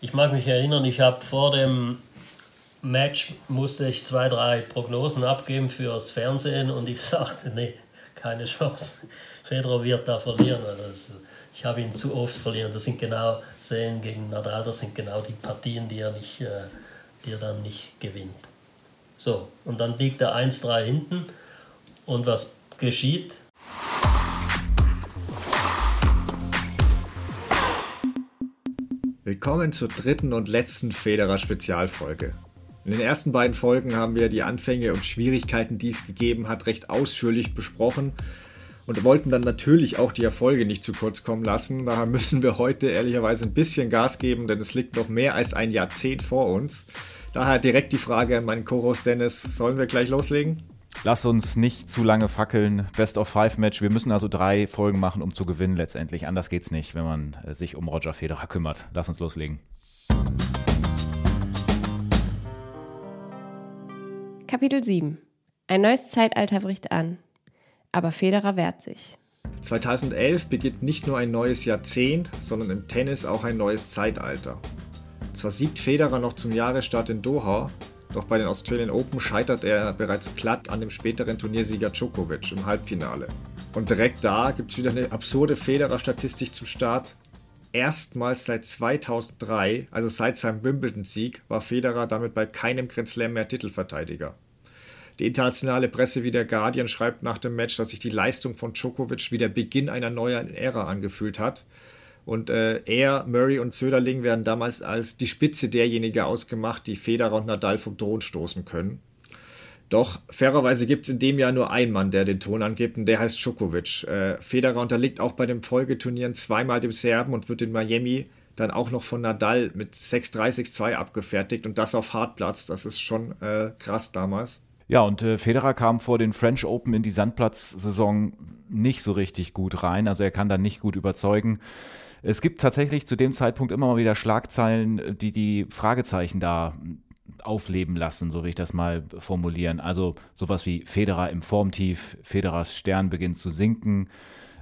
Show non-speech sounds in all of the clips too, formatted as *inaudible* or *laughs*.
Ich mag mich erinnern, ich habe vor dem Match musste ich zwei, drei Prognosen abgeben fürs Fernsehen und ich *laughs* sagte, nee, keine Chance. Federer wird da verlieren. Das, ich habe ihn zu oft verlieren. Das sind genau Sehen gegen Nadal, das sind genau die Partien, die er, nicht, äh, die er dann nicht gewinnt. So, und dann liegt er 1-3 hinten und was geschieht? Willkommen zur dritten und letzten Federer Spezialfolge. In den ersten beiden Folgen haben wir die Anfänge und Schwierigkeiten, die es gegeben hat, recht ausführlich besprochen und wollten dann natürlich auch die Erfolge nicht zu kurz kommen lassen. Daher müssen wir heute ehrlicherweise ein bisschen Gas geben, denn es liegt noch mehr als ein Jahrzehnt vor uns. Daher direkt die Frage an meinen Co-Host Dennis, sollen wir gleich loslegen? Lass uns nicht zu lange fackeln. Best of Five Match. Wir müssen also drei Folgen machen, um zu gewinnen letztendlich. Anders geht's nicht, wenn man äh, sich um Roger Federer kümmert. Lass uns loslegen. Kapitel 7. Ein neues Zeitalter bricht an. Aber Federer wehrt sich. 2011 beginnt nicht nur ein neues Jahrzehnt, sondern im Tennis auch ein neues Zeitalter. Zwar siegt Federer noch zum Jahresstart in Doha, doch bei den Australian Open scheitert er bereits glatt an dem späteren Turniersieger Djokovic im Halbfinale. Und direkt da gibt es wieder eine absurde Federer-Statistik zum Start. Erstmals seit 2003, also seit seinem Wimbledon-Sieg, war Federer damit bei keinem Grand Slam mehr Titelverteidiger. Die internationale Presse wie der Guardian schreibt nach dem Match, dass sich die Leistung von Djokovic wie der Beginn einer neuen Ära angefühlt hat und äh, er, Murray und Söderling werden damals als die Spitze derjenigen ausgemacht, die Federer und Nadal vom Thron stoßen können. Doch fairerweise gibt es in dem Jahr nur einen Mann, der den Ton angibt, und der heißt Djokovic. Äh, Federer unterliegt auch bei den Folgeturnieren zweimal dem Serben und wird in Miami dann auch noch von Nadal mit 6-3, 6-2 abgefertigt und das auf Hartplatz. Das ist schon äh, krass damals. Ja, und äh, Federer kam vor den French Open in die Sandplatzsaison nicht so richtig gut rein. Also er kann da nicht gut überzeugen. Es gibt tatsächlich zu dem Zeitpunkt immer mal wieder Schlagzeilen, die die Fragezeichen da aufleben lassen, so will ich das mal formulieren. Also sowas wie Federer im Formtief, Federers Stern beginnt zu sinken,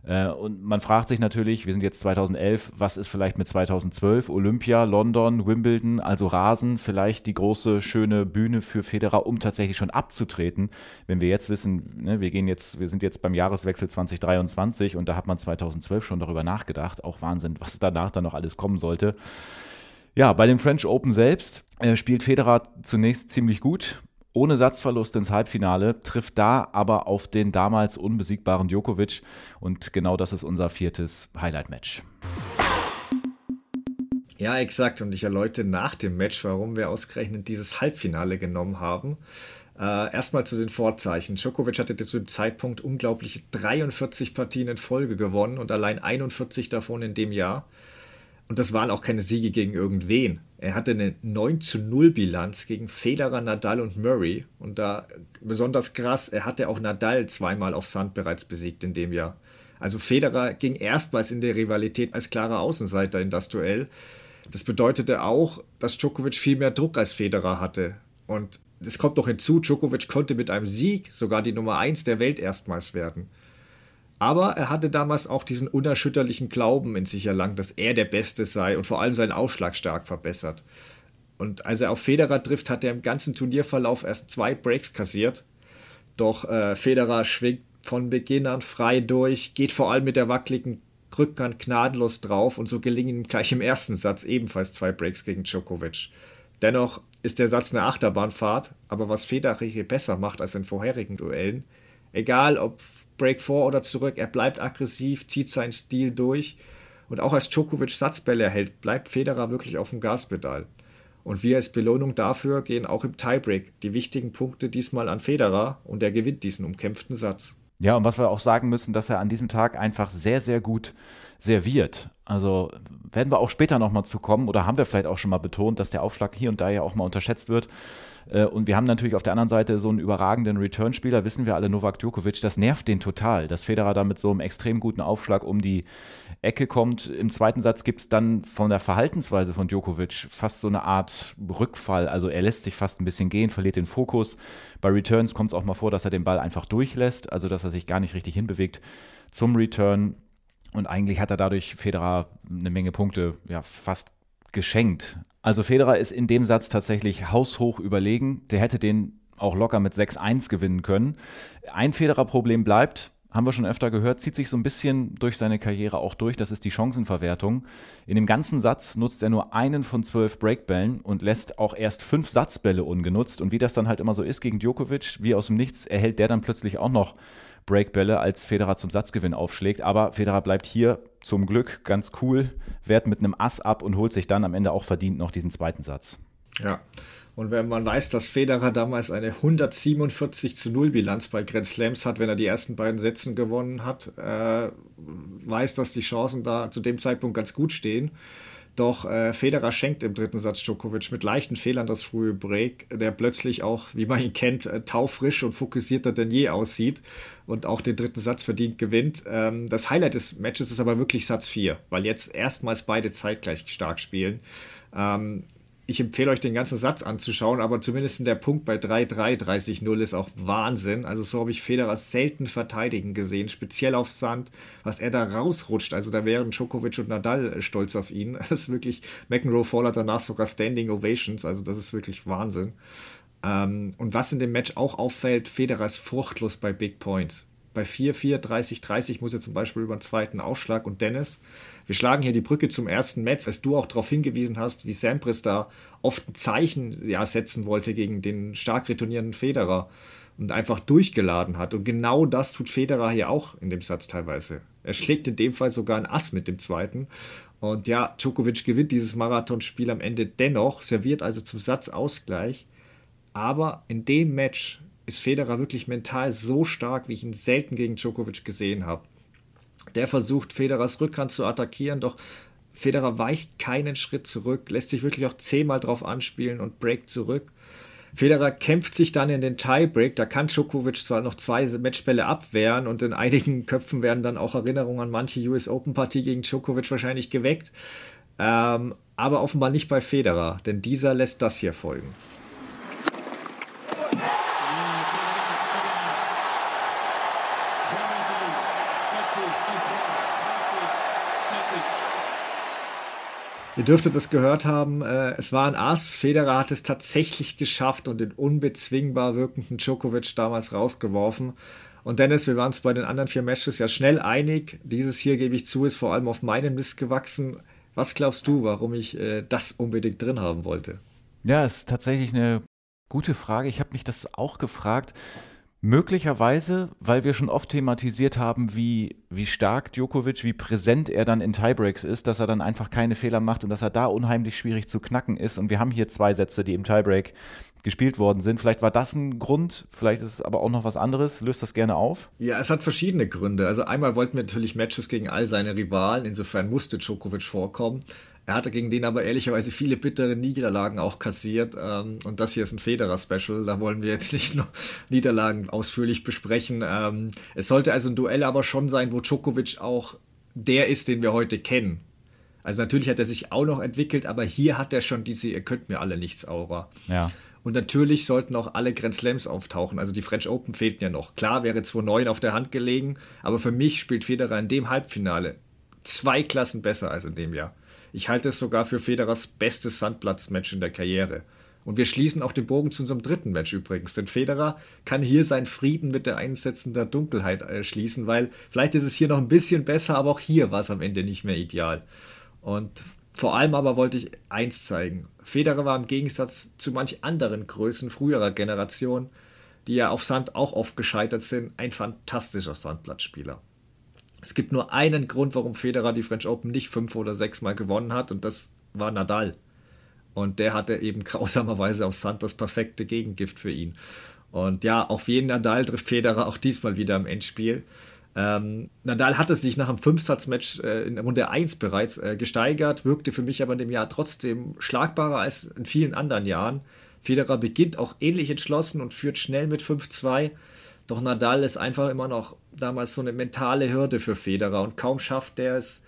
und man fragt sich natürlich, wir sind jetzt 2011, was ist vielleicht mit 2012? Olympia, London, Wimbledon, also Rasen, vielleicht die große, schöne Bühne für Federer, um tatsächlich schon abzutreten. Wenn wir jetzt wissen, ne, wir gehen jetzt, wir sind jetzt beim Jahreswechsel 2023 und da hat man 2012 schon darüber nachgedacht. Auch Wahnsinn, was danach dann noch alles kommen sollte. Ja, bei dem French Open selbst äh, spielt Federer zunächst ziemlich gut, ohne Satzverlust ins Halbfinale, trifft da aber auf den damals unbesiegbaren Djokovic und genau das ist unser viertes Highlight-Match. Ja, exakt. Und ich erläutere nach dem Match, warum wir ausgerechnet dieses Halbfinale genommen haben. Äh, erstmal zu den Vorzeichen. Djokovic hatte zu dem Zeitpunkt unglaubliche 43 Partien in Folge gewonnen und allein 41 davon in dem Jahr. Und das waren auch keine Siege gegen irgendwen. Er hatte eine 9 zu 0 Bilanz gegen Federer, Nadal und Murray. Und da besonders krass, er hatte auch Nadal zweimal auf Sand bereits besiegt in dem Jahr. Also Federer ging erstmals in der Rivalität als klarer Außenseiter in das Duell. Das bedeutete auch, dass Djokovic viel mehr Druck als Federer hatte. Und es kommt noch hinzu, Djokovic konnte mit einem Sieg sogar die Nummer 1 der Welt erstmals werden. Aber er hatte damals auch diesen unerschütterlichen Glauben in sich erlangt, dass er der Beste sei und vor allem seinen Aufschlag stark verbessert. Und als er auf Federer trifft, hat er im ganzen Turnierverlauf erst zwei Breaks kassiert. Doch äh, Federer schwingt von Beginn an frei durch, geht vor allem mit der wackeligen Rückhand gnadenlos drauf und so gelingen ihm gleich im ersten Satz ebenfalls zwei Breaks gegen Djokovic. Dennoch ist der Satz eine Achterbahnfahrt, aber was Federer hier besser macht als in vorherigen Duellen, egal ob Break vor oder zurück. Er bleibt aggressiv, zieht seinen Stil durch. Und auch als Djokovic Satzbälle erhält, bleibt Federer wirklich auf dem Gaspedal. Und wir als Belohnung dafür gehen auch im Tiebreak die wichtigen Punkte diesmal an Federer und er gewinnt diesen umkämpften Satz. Ja, und was wir auch sagen müssen, dass er an diesem Tag einfach sehr, sehr gut serviert. Also werden wir auch später nochmal zu kommen oder haben wir vielleicht auch schon mal betont, dass der Aufschlag hier und da ja auch mal unterschätzt wird. Äh, und wir haben natürlich auf der anderen Seite so einen überragenden Return-Spieler, wissen wir alle, Novak Djokovic, das nervt den total, dass Federer da mit so einem extrem guten Aufschlag um die Ecke kommt. Im zweiten Satz gibt es dann von der Verhaltensweise von Djokovic fast so eine Art Rückfall. Also er lässt sich fast ein bisschen gehen, verliert den Fokus. Bei Returns kommt es auch mal vor, dass er den Ball einfach durchlässt, also dass er sich gar nicht richtig hinbewegt zum Return. Und eigentlich hat er dadurch Federer eine Menge Punkte ja, fast geschenkt. Also Federer ist in dem Satz tatsächlich haushoch überlegen. Der hätte den auch locker mit 6-1 gewinnen können. Ein Federer-Problem bleibt, haben wir schon öfter gehört, zieht sich so ein bisschen durch seine Karriere auch durch. Das ist die Chancenverwertung. In dem ganzen Satz nutzt er nur einen von zwölf Breakbällen und lässt auch erst fünf Satzbälle ungenutzt. Und wie das dann halt immer so ist gegen Djokovic, wie aus dem Nichts, erhält der dann plötzlich auch noch Breakbälle, als Federer zum Satzgewinn aufschlägt. Aber Federer bleibt hier zum Glück ganz cool, wehrt mit einem Ass ab und holt sich dann am Ende auch verdient noch diesen zweiten Satz. Ja, und wenn man weiß, dass Federer damals eine 147 zu 0 Bilanz bei Grand Slams hat, wenn er die ersten beiden Sätze gewonnen hat, äh, weiß, dass die Chancen da zu dem Zeitpunkt ganz gut stehen. Doch äh, Federer schenkt im dritten Satz Djokovic mit leichten Fehlern das frühe Break, der plötzlich auch, wie man ihn kennt, äh, taufrisch und fokussierter denn je aussieht und auch den dritten Satz verdient gewinnt. Ähm, das Highlight des Matches ist aber wirklich Satz 4, weil jetzt erstmals beide zeitgleich stark spielen. Ähm, ich empfehle euch den ganzen Satz anzuschauen, aber zumindest der Punkt bei 3-3, 30-0 ist auch Wahnsinn. Also so habe ich Federer selten verteidigen gesehen, speziell auf Sand, was er da rausrutscht. Also da wären Djokovic und Nadal stolz auf ihn. *laughs* Das ist wirklich, McEnroe fordert danach sogar Standing Ovations, also das ist wirklich Wahnsinn. Ähm, und was in dem Match auch auffällt, Federer ist fruchtlos bei Big Points. Bei 4-4, 30-30 muss er zum Beispiel über den zweiten Ausschlag und Dennis wir schlagen hier die Brücke zum ersten Match, als du auch darauf hingewiesen hast, wie Sampras da oft ein Zeichen ja, setzen wollte gegen den stark retournierenden Federer und einfach durchgeladen hat. Und genau das tut Federer hier auch in dem Satz teilweise. Er schlägt in dem Fall sogar ein Ass mit dem zweiten. Und ja, Djokovic gewinnt dieses Marathonspiel am Ende dennoch, serviert also zum Satzausgleich. Aber in dem Match ist Federer wirklich mental so stark, wie ich ihn selten gegen Djokovic gesehen habe. Der versucht, Federers Rückhand zu attackieren, doch Federer weicht keinen Schritt zurück, lässt sich wirklich auch zehnmal drauf anspielen und breakt zurück. Federer kämpft sich dann in den Tiebreak. Da kann Djokovic zwar noch zwei Matchbälle abwehren und in einigen *laughs* Köpfen werden dann auch Erinnerungen an manche US Open Partie gegen Djokovic wahrscheinlich geweckt. Ähm, aber offenbar nicht bei Federer, denn dieser lässt das hier folgen. Ihr dürftet es gehört haben, äh, es war ein Ass. Federer hat es tatsächlich geschafft und den unbezwingbar wirkenden Djokovic damals rausgeworfen. Und Dennis, wir waren uns bei den anderen vier Matches ja schnell einig. Dieses hier, gebe ich zu, ist vor allem auf meinen Mist gewachsen. Was glaubst du, warum ich äh, das unbedingt drin haben wollte? Ja, ist tatsächlich eine gute Frage. Ich habe mich das auch gefragt. Möglicherweise, weil wir schon oft thematisiert haben, wie, wie stark Djokovic, wie präsent er dann in Tiebreaks ist, dass er dann einfach keine Fehler macht und dass er da unheimlich schwierig zu knacken ist. Und wir haben hier zwei Sätze, die im Tiebreak gespielt worden sind. Vielleicht war das ein Grund, vielleicht ist es aber auch noch was anderes. Löst das gerne auf? Ja, es hat verschiedene Gründe. Also einmal wollten wir natürlich Matches gegen all seine Rivalen, insofern musste Djokovic vorkommen. Er hatte gegen den aber ehrlicherweise viele bittere Niederlagen auch kassiert. Ähm, und das hier ist ein Federer-Special. Da wollen wir jetzt nicht nur *laughs* Niederlagen ausführlich besprechen. Ähm, es sollte also ein Duell aber schon sein, wo Djokovic auch der ist, den wir heute kennen. Also natürlich hat er sich auch noch entwickelt, aber hier hat er schon diese, ihr könnt mir alle nichts Aura. Ja. Und natürlich sollten auch alle Grand Slams auftauchen. Also die French Open fehlten ja noch. Klar wäre 2-9 auf der Hand gelegen, aber für mich spielt Federer in dem Halbfinale zwei Klassen besser als in dem Jahr. Ich halte es sogar für Federers bestes Sandplatzmatch in der Karriere. Und wir schließen auch den Bogen zu unserem dritten Match übrigens, denn Federer kann hier seinen Frieden mit der Einsetzen der Dunkelheit äh, schließen, weil vielleicht ist es hier noch ein bisschen besser, aber auch hier war es am Ende nicht mehr ideal. Und vor allem aber wollte ich eins zeigen. Federer war im Gegensatz zu manch anderen Größen früherer Generation, die ja auf Sand auch oft gescheitert sind, ein fantastischer Sandplatzspieler. Es gibt nur einen Grund, warum Federer die French Open nicht fünf oder sechs Mal gewonnen hat, und das war Nadal. Und der hatte eben grausamerweise auf Sand das perfekte Gegengift für ihn. Und ja, auf jeden Nadal trifft Federer auch diesmal wieder im Endspiel. Ähm, Nadal hatte sich nach einem Fünfsatzmatch äh, in Runde 1 bereits äh, gesteigert, wirkte für mich aber in dem Jahr trotzdem schlagbarer als in vielen anderen Jahren. Federer beginnt auch ähnlich entschlossen und führt schnell mit 5-2. Doch Nadal ist einfach immer noch damals so eine mentale Hürde für Federer und kaum schafft der es.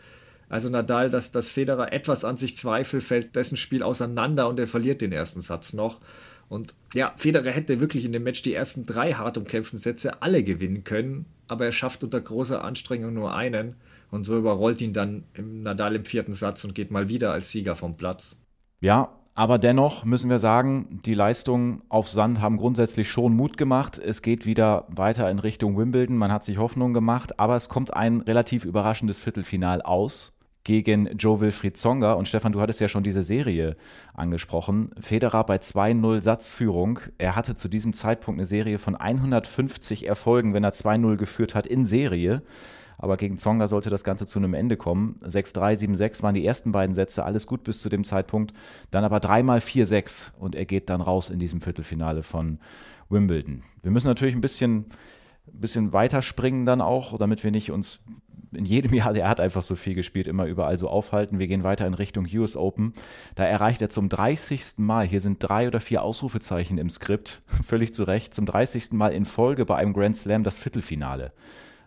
Also Nadal, dass, dass Federer etwas an sich zweifelt, fällt dessen Spiel auseinander und er verliert den ersten Satz noch. Und ja, Federer hätte wirklich in dem Match die ersten drei hart umkämpften Sätze alle gewinnen können, aber er schafft unter großer Anstrengung nur einen. Und so überrollt ihn dann im Nadal im vierten Satz und geht mal wieder als Sieger vom Platz. Ja, aber dennoch müssen wir sagen, die Leistungen auf Sand haben grundsätzlich schon Mut gemacht. Es geht wieder weiter in Richtung Wimbledon. Man hat sich Hoffnung gemacht, aber es kommt ein relativ überraschendes Viertelfinal aus gegen Joe Wilfried Zonga. Und Stefan, du hattest ja schon diese Serie angesprochen. Federer bei 2-0 Satzführung. Er hatte zu diesem Zeitpunkt eine Serie von 150 Erfolgen, wenn er 2-0 geführt hat in Serie. Aber gegen Zonga sollte das Ganze zu einem Ende kommen. 6-3, 7-6 waren die ersten beiden Sätze, alles gut bis zu dem Zeitpunkt. Dann aber dreimal 4-6 und er geht dann raus in diesem Viertelfinale von Wimbledon. Wir müssen natürlich ein bisschen, bisschen weiterspringen dann auch, damit wir nicht uns in jedem *laughs* Jahr, der hat einfach so viel gespielt, immer überall so aufhalten. Wir gehen weiter in Richtung US Open. Da erreicht er zum 30. Mal, hier sind drei oder vier Ausrufezeichen im Skript, *laughs* völlig zu Recht, zum 30. Mal in Folge bei einem Grand Slam das Viertelfinale.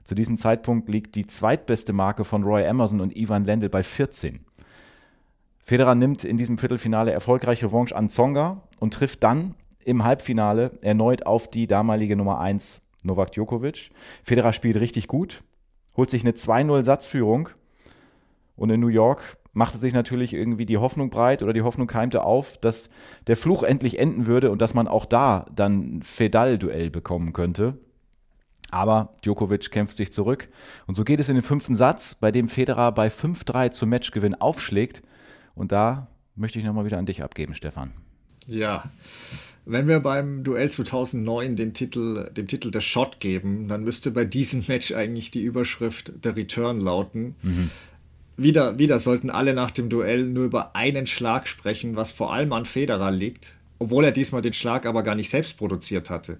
Zu diesem Zeitpunkt liegt die zweitbeste Marke von Roy Emerson und Ivan Lendl bei 14. Federer nimmt in diesem Viertelfinale erfolgreich Revanche an Zonga und trifft dann im Halbfinale erneut auf die damalige Nummer 1 Novak Djokovic. Federer spielt richtig gut, holt sich eine 2-0 Satzführung und in New York machte sich natürlich irgendwie die Hoffnung breit oder die Hoffnung keimte auf, dass der Fluch endlich enden würde und dass man auch da dann Fedal-Duell bekommen könnte. Aber Djokovic kämpft sich zurück. Und so geht es in den fünften Satz, bei dem Federer bei 5-3 zum Matchgewinn aufschlägt. Und da möchte ich nochmal wieder an dich abgeben, Stefan. Ja, wenn wir beim Duell 2009 den Titel, dem Titel der Shot geben, dann müsste bei diesem Match eigentlich die Überschrift der Return lauten. Mhm. Wieder, wieder sollten alle nach dem Duell nur über einen Schlag sprechen, was vor allem an Federer liegt, obwohl er diesmal den Schlag aber gar nicht selbst produziert hatte.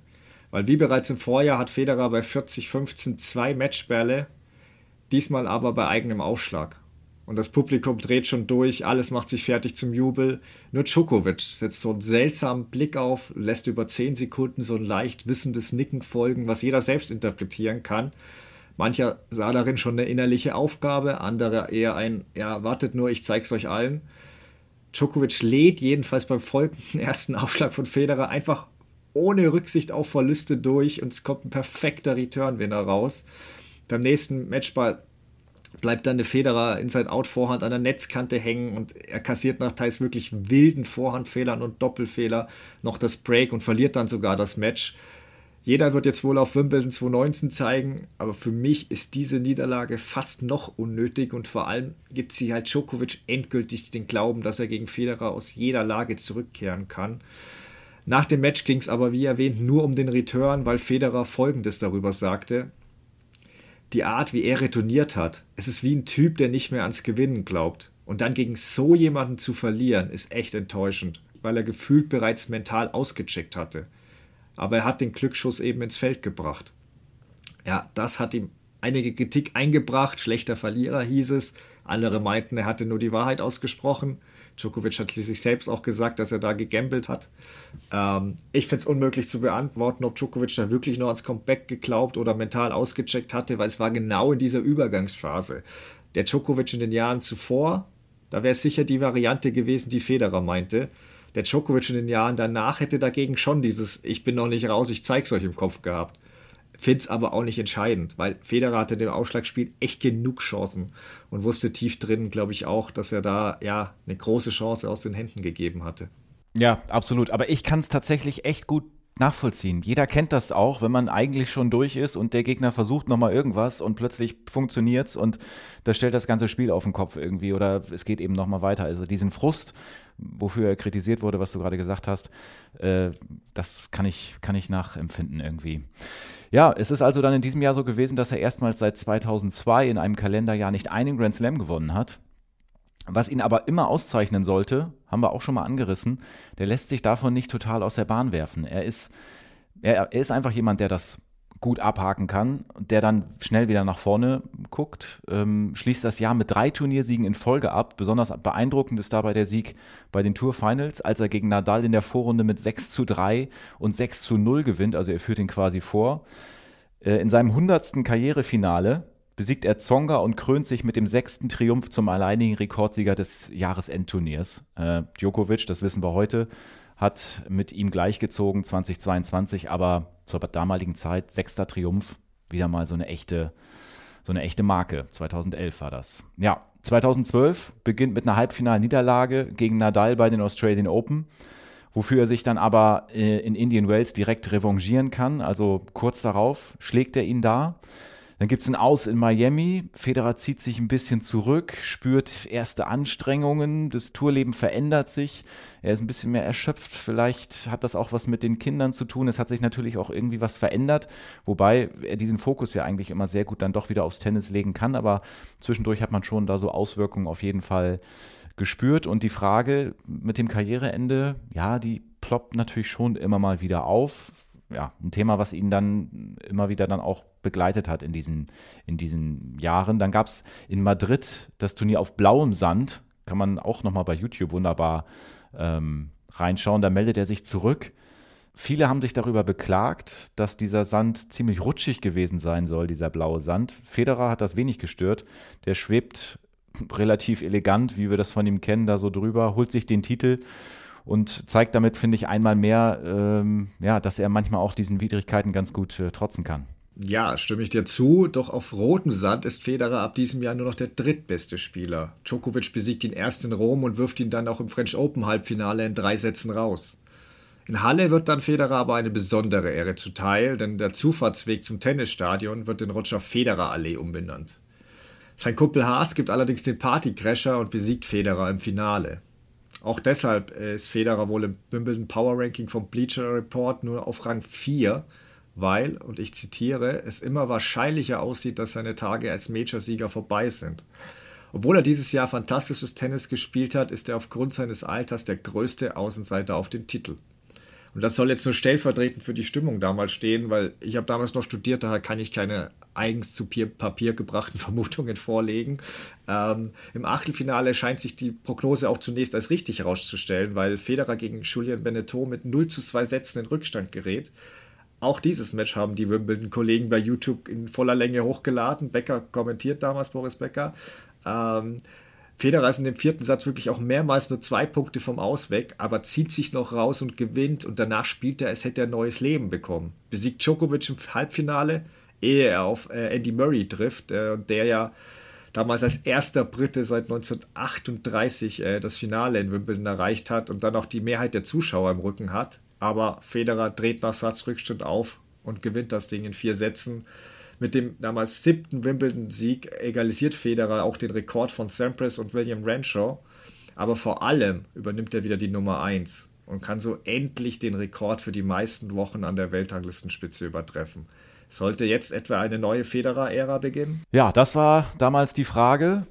Weil wie bereits im Vorjahr hat Federer bei 40-15 zwei Matchbälle, diesmal aber bei eigenem Ausschlag. Und das Publikum dreht schon durch, alles macht sich fertig zum Jubel. Nur Djokovic setzt so einen seltsamen Blick auf, lässt über 10 Sekunden so ein leicht wissendes Nicken folgen, was jeder selbst interpretieren kann. Mancher sah darin schon eine innerliche Aufgabe, andere eher ein, ja, wartet nur, ich zeig's euch allen. Djokovic lädt jedenfalls beim folgenden *laughs* ersten Aufschlag von Federer einfach ohne Rücksicht auf Verluste durch und es kommt ein perfekter Return-Winner raus. Beim nächsten Matchball bleibt dann der Federer in sein Out-Vorhand an der Netzkante hängen und er kassiert nach teils wirklich wilden Vorhandfehlern und Doppelfehler noch das Break und verliert dann sogar das Match. Jeder wird jetzt wohl auf Wimbledon 2019 zeigen, aber für mich ist diese Niederlage fast noch unnötig und vor allem gibt sie halt Djokovic endgültig den Glauben, dass er gegen Federer aus jeder Lage zurückkehren kann. Nach dem Match ging es aber, wie erwähnt, nur um den Return, weil Federer folgendes darüber sagte. Die Art, wie er retourniert hat, es ist wie ein Typ, der nicht mehr ans Gewinnen glaubt. Und dann gegen so jemanden zu verlieren, ist echt enttäuschend, weil er gefühlt bereits mental ausgecheckt hatte. Aber er hat den Glücksschuss eben ins Feld gebracht. Ja, das hat ihm einige Kritik eingebracht. Schlechter Verlierer hieß es. Andere meinten, er hatte nur die Wahrheit ausgesprochen. Djokovic hat schließlich selbst auch gesagt, dass er da gegambelt hat. Ähm, ich finde es unmöglich zu beantworten, ob Djokovic da wirklich noch ans Comeback geglaubt oder mental ausgecheckt hatte, weil es war genau in dieser Übergangsphase. Der Djokovic in den Jahren zuvor, da wäre es sicher die Variante gewesen, die Federer meinte. Der Djokovic in den Jahren danach hätte dagegen schon dieses Ich bin noch nicht raus, ich zeig's euch im Kopf gehabt. Finde es aber auch nicht entscheidend, weil Federer hatte dem Ausschlagspiel echt genug Chancen und wusste tief drin, glaube ich, auch, dass er da ja eine große Chance aus den Händen gegeben hatte. Ja, absolut. Aber ich kann es tatsächlich echt gut nachvollziehen. Jeder kennt das auch, wenn man eigentlich schon durch ist und der Gegner versucht nochmal irgendwas und plötzlich funktioniert's und da stellt das ganze Spiel auf den Kopf irgendwie oder es geht eben nochmal weiter. Also diesen Frust, wofür er kritisiert wurde, was du gerade gesagt hast, äh, das kann ich, kann ich nachempfinden irgendwie. Ja, es ist also dann in diesem Jahr so gewesen, dass er erstmals seit 2002 in einem Kalenderjahr nicht einen Grand Slam gewonnen hat. Was ihn aber immer auszeichnen sollte, haben wir auch schon mal angerissen, der lässt sich davon nicht total aus der Bahn werfen. Er ist, er, er ist einfach jemand, der das gut abhaken kann, der dann schnell wieder nach vorne guckt, ähm, schließt das Jahr mit drei Turniersiegen in Folge ab. Besonders beeindruckend ist dabei der Sieg bei den Tour Finals, als er gegen Nadal in der Vorrunde mit 6 zu 3 und 6 zu 0 gewinnt, also er führt ihn quasi vor. Äh, in seinem 100. Karrierefinale besiegt er Zonga und krönt sich mit dem sechsten Triumph zum alleinigen Rekordsieger des Jahresendturniers. Äh, Djokovic, das wissen wir heute, hat mit ihm gleichgezogen 2022, aber zur damaligen Zeit sechster Triumph, wieder mal so eine echte so eine echte Marke. 2011 war das. Ja, 2012 beginnt mit einer Halbfinalniederlage gegen Nadal bei den Australian Open, wofür er sich dann aber äh, in Indian Wells direkt revanchieren kann. Also kurz darauf schlägt er ihn da. Dann gibt es ein Aus in Miami. Federer zieht sich ein bisschen zurück, spürt erste Anstrengungen. Das Tourleben verändert sich. Er ist ein bisschen mehr erschöpft. Vielleicht hat das auch was mit den Kindern zu tun. Es hat sich natürlich auch irgendwie was verändert. Wobei er diesen Fokus ja eigentlich immer sehr gut dann doch wieder aufs Tennis legen kann. Aber zwischendurch hat man schon da so Auswirkungen auf jeden Fall gespürt. Und die Frage mit dem Karriereende, ja, die ploppt natürlich schon immer mal wieder auf ja, ein Thema, was ihn dann immer wieder dann auch begleitet hat in diesen, in diesen Jahren. Dann gab es in Madrid das Turnier auf blauem Sand, kann man auch nochmal bei YouTube wunderbar ähm, reinschauen. Da meldet er sich zurück. Viele haben sich darüber beklagt, dass dieser Sand ziemlich rutschig gewesen sein soll, dieser blaue Sand. Federer hat das wenig gestört. Der schwebt relativ elegant, wie wir das von ihm kennen, da so drüber, holt sich den Titel und zeigt damit, finde ich, einmal mehr, ähm, ja, dass er manchmal auch diesen Widrigkeiten ganz gut äh, trotzen kann. Ja, stimme ich dir zu. Doch auf rotem Sand ist Federer ab diesem Jahr nur noch der drittbeste Spieler. Djokovic besiegt ihn erst in Rom und wirft ihn dann auch im French Open Halbfinale in drei Sätzen raus. In Halle wird dann Federer aber eine besondere Ehre zuteil, denn der Zufahrtsweg zum Tennisstadion wird in Roger Federer Allee umbenannt. Sein Kumpel Haas gibt allerdings den Partycrasher und besiegt Federer im Finale. Auch deshalb ist Federer wohl im Wimbledon Power Ranking vom Bleacher Report nur auf Rang 4, weil, und ich zitiere, es immer wahrscheinlicher aussieht, dass seine Tage als Major-Sieger vorbei sind. Obwohl er dieses Jahr fantastisches Tennis gespielt hat, ist er aufgrund seines Alters der größte Außenseiter auf den Titel. Und das soll jetzt nur stellvertretend für die Stimmung damals stehen, weil ich habe damals noch studiert, daher kann ich keine eigens zu Papier gebrachten *laughs* Vermutungen vorlegen. Ähm, Im Achtelfinale scheint sich die Prognose auch zunächst als richtig herauszustellen, weil Federer gegen Julian Beneteau mit 0 zu 2 Sätzen in Rückstand gerät. Auch dieses Match haben die Wimbledon-Kollegen bei YouTube in voller Länge hochgeladen. Becker kommentiert damals, Boris Becker. Ähm, Federer ist in dem vierten Satz wirklich auch mehrmals nur zwei Punkte vom Aus weg, aber zieht sich noch raus und gewinnt und danach spielt er, als hätte er ein neues Leben bekommen. Besiegt Djokovic im Halbfinale, ehe er auf äh, Andy Murray trifft, äh, der ja damals als erster Brite seit 1938 äh, das Finale in Wimbledon erreicht hat und dann auch die Mehrheit der Zuschauer im Rücken hat. Aber Federer dreht nach Satzrückstand auf und gewinnt das Ding in vier Sätzen. Mit dem damals siebten Wimbledon-Sieg egalisiert Federer auch den Rekord von Sampras und William Renshaw. Aber vor allem übernimmt er wieder die Nummer 1 und kann so endlich den Rekord für die meisten Wochen an der Weltranglistenspitze übertreffen. Sollte jetzt etwa eine neue Federer-Ära beginnen? Ja, das war damals die Frage.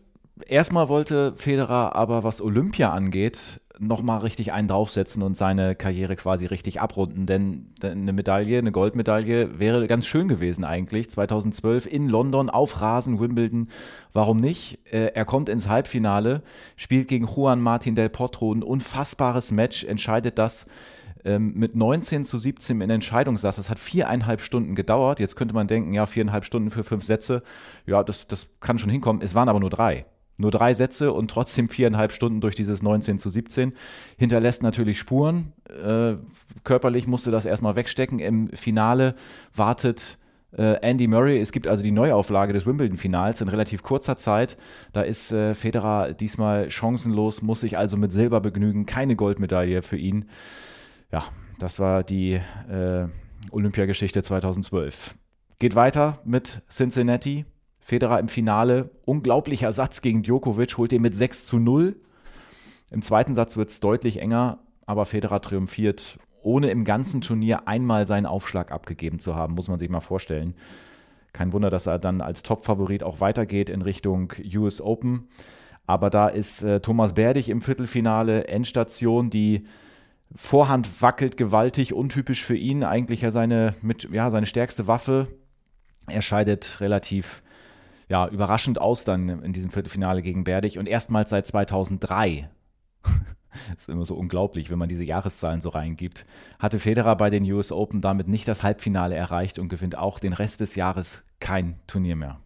Erstmal wollte Federer aber, was Olympia angeht, nochmal richtig einen draufsetzen und seine Karriere quasi richtig abrunden. Denn eine Medaille, eine Goldmedaille wäre ganz schön gewesen eigentlich. 2012 in London auf Rasen, Wimbledon. Warum nicht? Äh, er kommt ins Halbfinale, spielt gegen Juan Martin del Potro. Ein unfassbares Match, entscheidet das ähm, mit 19 zu 17 in Entscheidungssatz. Das hat viereinhalb Stunden gedauert. Jetzt könnte man denken, ja, viereinhalb Stunden für fünf Sätze. Ja, das, das kann schon hinkommen. Es waren aber nur drei. Nur drei Sätze und trotzdem viereinhalb Stunden durch dieses 19 zu 17. Hinterlässt natürlich Spuren. Äh, körperlich musste das erstmal wegstecken. Im Finale wartet äh, Andy Murray. Es gibt also die Neuauflage des Wimbledon-Finals in relativ kurzer Zeit. Da ist äh, Federer diesmal chancenlos, muss sich also mit Silber begnügen. Keine Goldmedaille für ihn. Ja, das war die äh, Olympiageschichte 2012. Geht weiter mit Cincinnati. Federer im Finale, unglaublicher Satz gegen Djokovic, holt den mit 6 zu 0. Im zweiten Satz wird es deutlich enger, aber Federer triumphiert, ohne im ganzen Turnier einmal seinen Aufschlag abgegeben zu haben, muss man sich mal vorstellen. Kein Wunder, dass er dann als Top-Favorit auch weitergeht in Richtung US Open. Aber da ist äh, Thomas Berdig im Viertelfinale, Endstation, die Vorhand wackelt gewaltig, untypisch für ihn, eigentlich ja seine, mit, ja, seine stärkste Waffe. Er scheidet relativ ja, überraschend aus dann in diesem Viertelfinale gegen Berdig und erstmals seit 2003. Das *laughs* ist immer so unglaublich, wenn man diese Jahreszahlen so reingibt. Hatte Federer bei den US Open damit nicht das Halbfinale erreicht und gewinnt auch den Rest des Jahres kein Turnier mehr.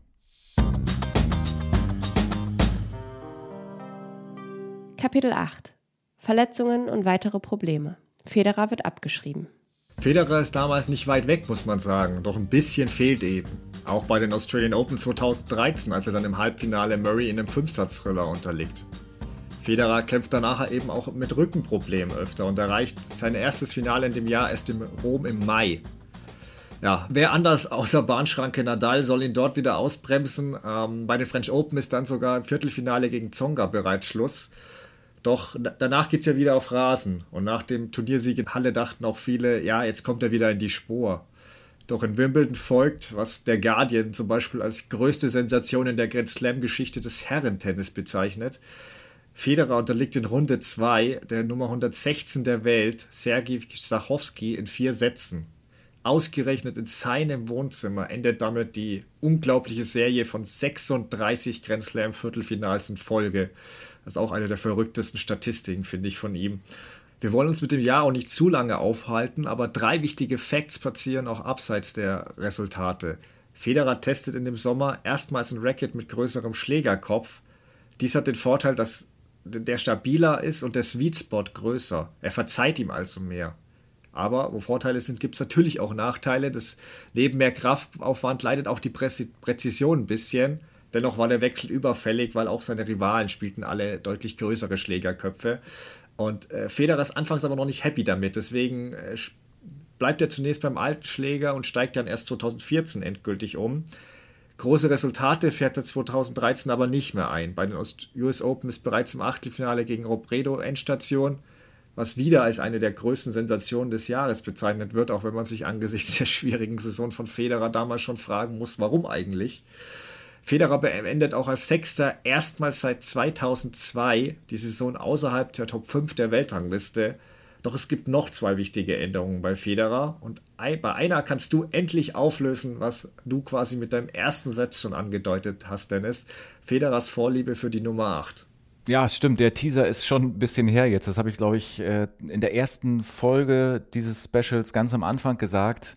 Kapitel 8 Verletzungen und weitere Probleme. Federer wird abgeschrieben. Federer ist damals nicht weit weg, muss man sagen, doch ein bisschen fehlt eben. Auch bei den Australian Open 2013, als er dann im Halbfinale Murray in einem Fünfsatz-Thriller unterliegt. Federer kämpft danach eben auch mit Rückenproblemen öfter und erreicht sein erstes Finale in dem Jahr erst in Rom im Mai. Ja, wer anders außer Bahnschranke Nadal soll ihn dort wieder ausbremsen. Ähm, bei den French Open ist dann sogar im Viertelfinale gegen Zonga bereits Schluss. Doch danach geht es ja wieder auf Rasen. Und nach dem Turniersieg in Halle dachten auch viele, ja, jetzt kommt er wieder in die Spur. Doch in Wimbledon folgt, was der Guardian zum Beispiel als größte Sensation in der Grand Slam-Geschichte des Herrentennis bezeichnet. Federer unterliegt in Runde 2 der Nummer 116 der Welt, Sergei Stachowski, in vier Sätzen. Ausgerechnet in seinem Wohnzimmer endet damit die unglaubliche Serie von 36 Grand Slam Viertelfinals in Folge. Das ist auch eine der verrücktesten Statistiken, finde ich, von ihm. Wir wollen uns mit dem Jahr auch nicht zu lange aufhalten, aber drei wichtige Facts passieren auch abseits der Resultate. Federer testet in dem Sommer erstmals ein Racket mit größerem Schlägerkopf. Dies hat den Vorteil, dass der stabiler ist und der Sweet Spot größer. Er verzeiht ihm also mehr. Aber wo Vorteile sind, gibt es natürlich auch Nachteile. Das neben mehr Kraftaufwand leidet auch die Präzision ein bisschen. Dennoch war der Wechsel überfällig, weil auch seine Rivalen spielten alle deutlich größere Schlägerköpfe. Und äh, Federer ist anfangs aber noch nicht happy damit. Deswegen äh, bleibt er zunächst beim alten Schläger und steigt dann erst 2014 endgültig um. Große Resultate fährt er 2013 aber nicht mehr ein. Bei den US Open ist bereits im Achtelfinale gegen Robredo Endstation was wieder als eine der größten Sensationen des Jahres bezeichnet wird, auch wenn man sich angesichts *laughs* der schwierigen Saison von Federer damals schon fragen muss, warum eigentlich. Federer beendet auch als Sechster erstmals seit 2002 die Saison außerhalb der Top 5 der Weltrangliste. Doch es gibt noch zwei wichtige Änderungen bei Federer und bei einer kannst du endlich auflösen, was du quasi mit deinem ersten Satz schon angedeutet hast, Dennis. Federers Vorliebe für die Nummer 8. Ja, es stimmt. Der Teaser ist schon ein bisschen her jetzt. Das habe ich, glaube ich, äh, in der ersten Folge dieses Specials ganz am Anfang gesagt.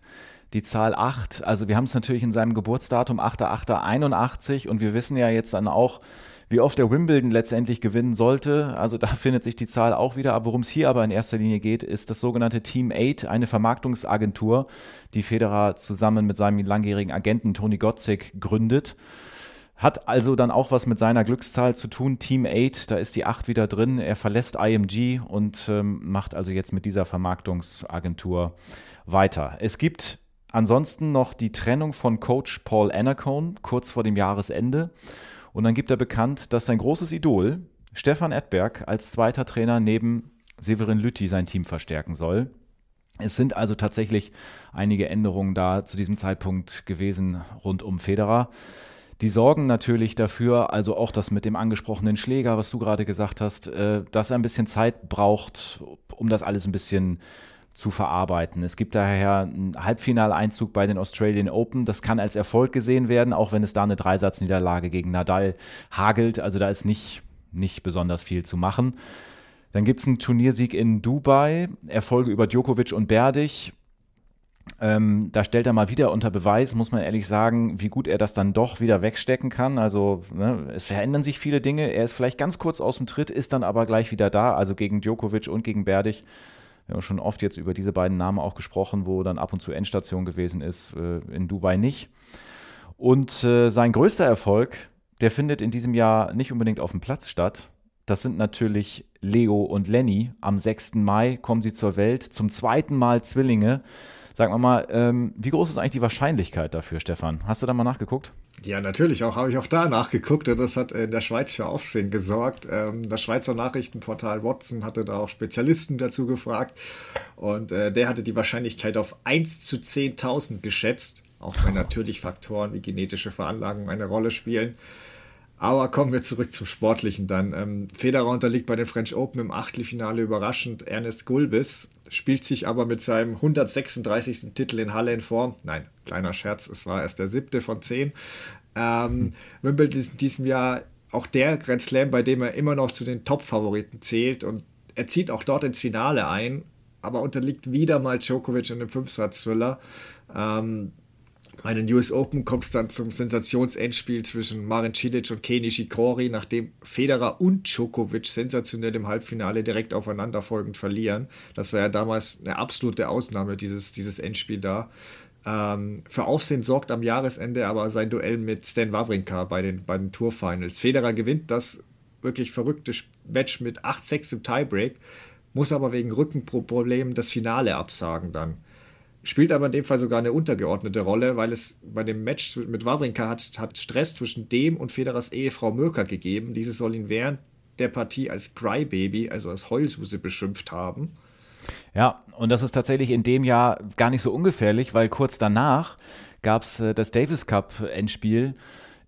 Die Zahl 8, also wir haben es natürlich in seinem Geburtsdatum 8.8.81 und wir wissen ja jetzt dann auch, wie oft der Wimbledon letztendlich gewinnen sollte. Also da *laughs* findet sich die Zahl auch wieder. Aber worum es hier aber in erster Linie geht, ist das sogenannte Team 8, eine Vermarktungsagentur, die Federer zusammen mit seinem langjährigen Agenten Toni Gotzik gründet. Hat also dann auch was mit seiner Glückszahl zu tun. Team 8, da ist die 8 wieder drin. Er verlässt IMG und ähm, macht also jetzt mit dieser Vermarktungsagentur weiter. Es gibt ansonsten noch die Trennung von Coach Paul Anacone kurz vor dem Jahresende. Und dann gibt er bekannt, dass sein großes Idol, Stefan Edberg, als zweiter Trainer neben Severin Lütti sein Team verstärken soll. Es sind also tatsächlich einige Änderungen da zu diesem Zeitpunkt gewesen rund um Federer. Die sorgen natürlich dafür, also auch das mit dem angesprochenen Schläger, was du gerade gesagt hast, äh, dass er ein bisschen Zeit braucht, um das alles ein bisschen zu verarbeiten. Es gibt daher einen Halbfinaleinzug bei den Australian Open. Das kann als Erfolg gesehen werden, auch wenn es da eine Dreisatzniederlage gegen Nadal hagelt. Also da ist nicht, nicht besonders viel zu machen. Dann gibt es einen Turniersieg in Dubai, Erfolge über Djokovic und Berdych. Ähm, da stellt er mal wieder unter Beweis, muss man ehrlich sagen, wie gut er das dann doch wieder wegstecken kann. Also ne, es verändern sich viele Dinge. Er ist vielleicht ganz kurz aus dem Tritt, ist dann aber gleich wieder da. Also gegen Djokovic und gegen Berdych. Wir haben schon oft jetzt über diese beiden Namen auch gesprochen, wo dann ab und zu Endstation gewesen ist, äh, in Dubai nicht. Und äh, sein größter Erfolg, der findet in diesem Jahr nicht unbedingt auf dem Platz statt. Das sind natürlich Leo und Lenny. Am 6. Mai kommen sie zur Welt, zum zweiten Mal Zwillinge. Sag mal, ähm, wie groß ist eigentlich die Wahrscheinlichkeit dafür, Stefan? Hast du da mal nachgeguckt? Ja, natürlich, auch habe ich auch da nachgeguckt. Das hat in der Schweiz für Aufsehen gesorgt. Ähm, das Schweizer Nachrichtenportal Watson hatte da auch Spezialisten dazu gefragt und äh, der hatte die Wahrscheinlichkeit auf 1 zu 10.000 geschätzt, auch wenn natürlich Faktoren wie genetische Veranlagung eine Rolle spielen. Aber kommen wir zurück zum Sportlichen dann. Ähm, Federer unterliegt bei den French Open im Achtelfinale überraschend Ernest Gulbis, spielt sich aber mit seinem 136. Titel in Halle in Form. Nein, kleiner Scherz, es war erst der siebte von zehn. Ähm, hm. Wimbledon ist in diesem Jahr auch der Grand Slam, bei dem er immer noch zu den Top-Favoriten zählt und er zieht auch dort ins Finale ein, aber unterliegt wieder mal Djokovic in einem Fünfsatz-Thriller. Ähm, bei den US Open kommt es dann zum Sensationsendspiel zwischen Marin Cilic und Kei Nishikori, nachdem Federer und Djokovic sensationell im Halbfinale direkt aufeinanderfolgend verlieren. Das war ja damals eine absolute Ausnahme, dieses, dieses Endspiel da. Ähm, für Aufsehen sorgt am Jahresende aber sein Duell mit Stan Wawrinka bei den, bei den Tourfinals. Federer gewinnt das wirklich verrückte Match mit 8-6 im Tiebreak, muss aber wegen Rückenproblemen das Finale absagen dann. Spielt aber in dem Fall sogar eine untergeordnete Rolle, weil es bei dem Match mit Wawrinka hat, hat Stress zwischen dem und Federers Ehefrau Mirka gegeben. Diese soll ihn während der Partie als Crybaby, also als Heulsuse, beschimpft haben. Ja, und das ist tatsächlich in dem Jahr gar nicht so ungefährlich, weil kurz danach gab es äh, das Davis Cup Endspiel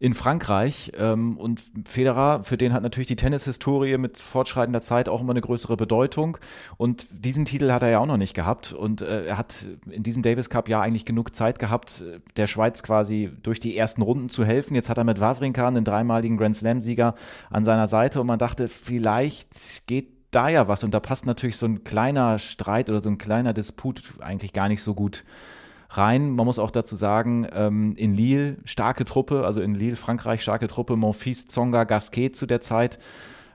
in Frankreich. Ähm, und Federer, für den hat natürlich die Tennishistorie mit fortschreitender Zeit auch immer eine größere Bedeutung. Und diesen Titel hat er ja auch noch nicht gehabt. Und äh, er hat in diesem Davis Cup ja eigentlich genug Zeit gehabt, der Schweiz quasi durch die ersten Runden zu helfen. Jetzt hat er mit Wawrinka einen dreimaligen Grand Slam-Sieger an seiner Seite und man dachte, vielleicht geht da ja was. Und da passt natürlich so ein kleiner Streit oder so ein kleiner Disput eigentlich gar nicht so gut rein. Man muss auch dazu sagen, ähm, in Lille starke Truppe, also in Lille, Frankreich starke Truppe, Monfils, Zonga, Gasquet zu der Zeit.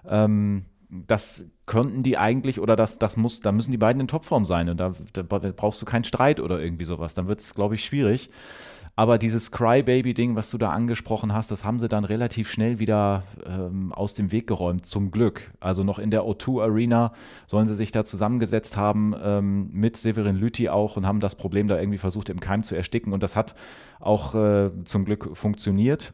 Ähm, das könnten die eigentlich, oder das, das muss, da müssen die beiden in Topform sein. Und da, da brauchst du keinen Streit oder irgendwie sowas. Dann wird es, glaube ich, schwierig. Aber dieses Crybaby-Ding, was du da angesprochen hast, das haben sie dann relativ schnell wieder ähm, aus dem Weg geräumt, zum Glück. Also noch in der O2 Arena sollen sie sich da zusammengesetzt haben ähm, mit Severin Lüthi auch und haben das Problem da irgendwie versucht im Keim zu ersticken. Und das hat auch äh, zum Glück funktioniert.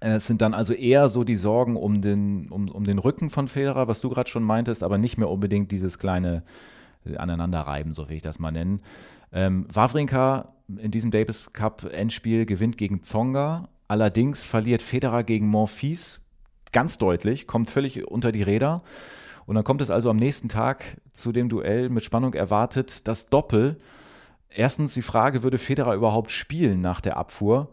Es sind dann also eher so die Sorgen um den, um, um den Rücken von Federer, was du gerade schon meintest, aber nicht mehr unbedingt dieses kleine Aneinanderreiben, so will ich das mal nennen. Ähm, Wawrinka in diesem Davis Cup Endspiel gewinnt gegen Zonga. Allerdings verliert Federer gegen Monfils ganz deutlich, kommt völlig unter die Räder. Und dann kommt es also am nächsten Tag zu dem Duell mit Spannung erwartet, das Doppel. Erstens die Frage, würde Federer überhaupt spielen nach der Abfuhr?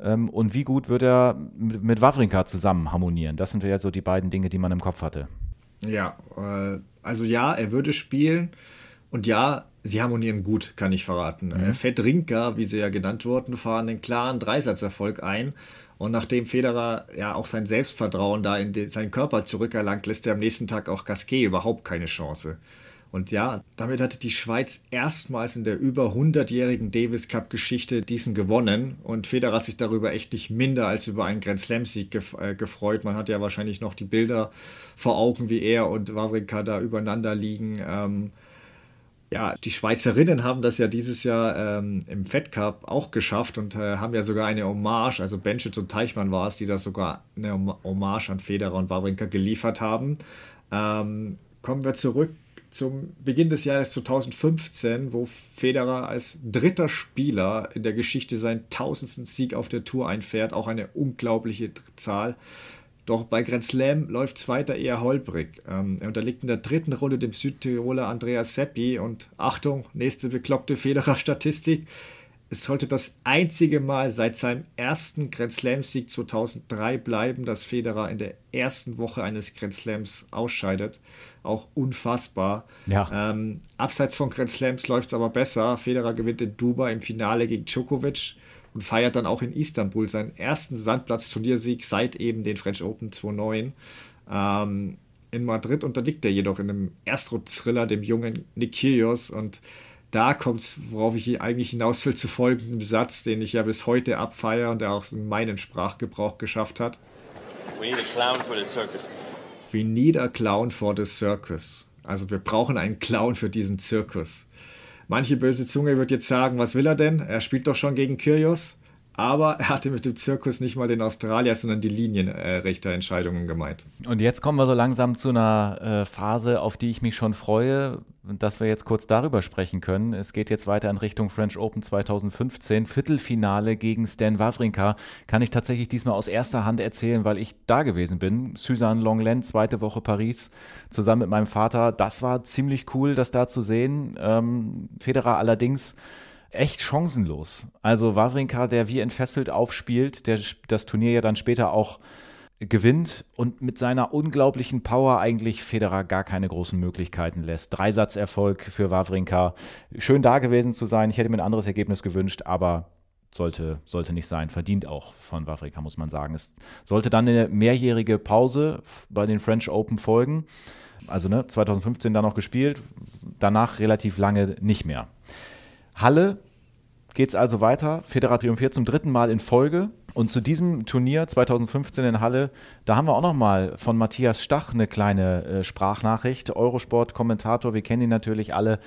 Ähm, und wie gut würde er mit Wawrinka zusammen harmonieren? Das sind ja so die beiden Dinge, die man im Kopf hatte. Ja, äh, also ja, er würde spielen. Und ja, sie harmonieren gut, kann ich verraten. Mhm. Fedrinka, wie sie ja genannt wurden, fahren einen klaren Dreisatzerfolg ein. Und nachdem Federer ja auch sein Selbstvertrauen da in den, seinen Körper zurückerlangt, lässt er am nächsten Tag auch Gasquet überhaupt keine Chance. Und ja, damit hatte die Schweiz erstmals in der über 100-jährigen Davis Cup Geschichte diesen gewonnen. Und Federer hat sich darüber echt nicht minder als über einen Grand Slam Sieg gef äh, gefreut. Man hat ja wahrscheinlich noch die Bilder vor Augen, wie er und Wawrinka da übereinander liegen. Ähm, ja, die Schweizerinnen haben das ja dieses Jahr ähm, im Fed Cup auch geschafft und äh, haben ja sogar eine Hommage, also Benchitz und Teichmann war es, die da sogar eine Hommage an Federer und Wawrinka geliefert haben. Ähm, kommen wir zurück zum Beginn des Jahres 2015, wo Federer als dritter Spieler in der Geschichte seinen tausendsten Sieg auf der Tour einfährt, auch eine unglaubliche Zahl. Doch bei Grand Slam läuft es weiter eher holprig. Ähm, er unterliegt in der dritten Runde dem Südtiroler Andreas Seppi und Achtung, nächste bekloppte Federer-Statistik. Es sollte das einzige Mal seit seinem ersten Grand Slam-Sieg 2003 bleiben, dass Federer in der ersten Woche eines Grand Slams ausscheidet. Auch unfassbar. Ja. Ähm, abseits von Grand Slams läuft es aber besser. Federer gewinnt in Dubai im Finale gegen Djokovic und feiert dann auch in Istanbul seinen ersten Sandplatz-Turniersieg seit eben den French Open 2009. Ähm, in Madrid unterliegt er jedoch in einem Erstrund-Thriller dem jungen Nick Kyrgios und da kommt es, worauf ich eigentlich hinaus will, zu folgendem Satz, den ich ja bis heute abfeiere und der auch in meinen Sprachgebrauch geschafft hat. We need a clown for the circus. We need a clown for the circus. Also wir brauchen einen Clown für diesen Zirkus. Manche böse Zunge wird jetzt sagen, was will er denn? Er spielt doch schon gegen Kyrios. Aber er hatte mit dem Zirkus nicht mal den Australier, sondern die Linienrichterentscheidungen gemeint. Und jetzt kommen wir so langsam zu einer äh, Phase, auf die ich mich schon freue, dass wir jetzt kurz darüber sprechen können. Es geht jetzt weiter in Richtung French Open 2015. Viertelfinale gegen Stan Wawrinka. Kann ich tatsächlich diesmal aus erster Hand erzählen, weil ich da gewesen bin. Suzanne Longlen, zweite Woche Paris, zusammen mit meinem Vater. Das war ziemlich cool, das da zu sehen. Ähm, Federer allerdings echt chancenlos. Also Wawrinka, der wie entfesselt aufspielt, der das Turnier ja dann später auch gewinnt und mit seiner unglaublichen Power eigentlich Federer gar keine großen Möglichkeiten lässt. Dreisatzerfolg für Wawrinka. Schön da gewesen zu sein. Ich hätte mir ein anderes Ergebnis gewünscht, aber sollte, sollte nicht sein. Verdient auch von Wawrinka, muss man sagen. Es sollte dann eine mehrjährige Pause bei den French Open folgen. Also ne, 2015 dann noch gespielt, danach relativ lange nicht mehr. Halle geht es also weiter. Federer triumphiert zum dritten Mal in Folge. Und zu diesem Turnier 2015 in Halle, da haben wir auch noch mal von Matthias Stach eine kleine äh, Sprachnachricht. Eurosport-Kommentator, wir kennen ihn natürlich alle.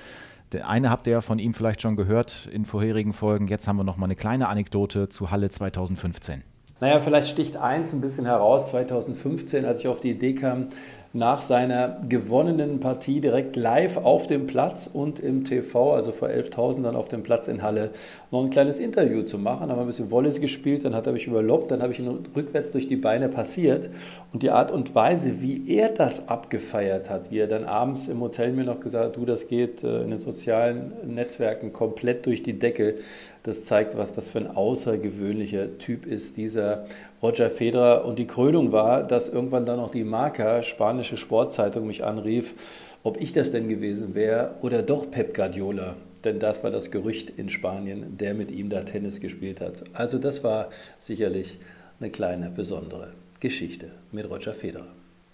Der eine habt ihr ja von ihm vielleicht schon gehört in vorherigen Folgen. Jetzt haben wir noch mal eine kleine Anekdote zu Halle 2015. Naja, vielleicht sticht eins ein bisschen heraus. 2015, als ich auf die Idee kam, nach seiner gewonnenen Partie direkt live auf dem Platz und im TV, also vor 11.000 dann auf dem Platz in Halle, noch ein kleines Interview zu machen. Haben wir ein bisschen Wallis gespielt, dann hat er mich überloppt, dann habe ich ihn rückwärts durch die Beine passiert. Und die Art und Weise, wie er das abgefeiert hat, wie er dann abends im Hotel mir noch gesagt hat, du, das geht äh, in den sozialen Netzwerken komplett durch die Decke, das zeigt, was das für ein außergewöhnlicher Typ ist, dieser Roger Federer. Und die Krönung war, dass irgendwann dann auch die Marca, spanische Sportzeitung, mich anrief, ob ich das denn gewesen wäre oder doch Pep Guardiola. Denn das war das Gerücht in Spanien, der mit ihm da Tennis gespielt hat. Also das war sicherlich eine kleine besondere Geschichte mit Roger Federer.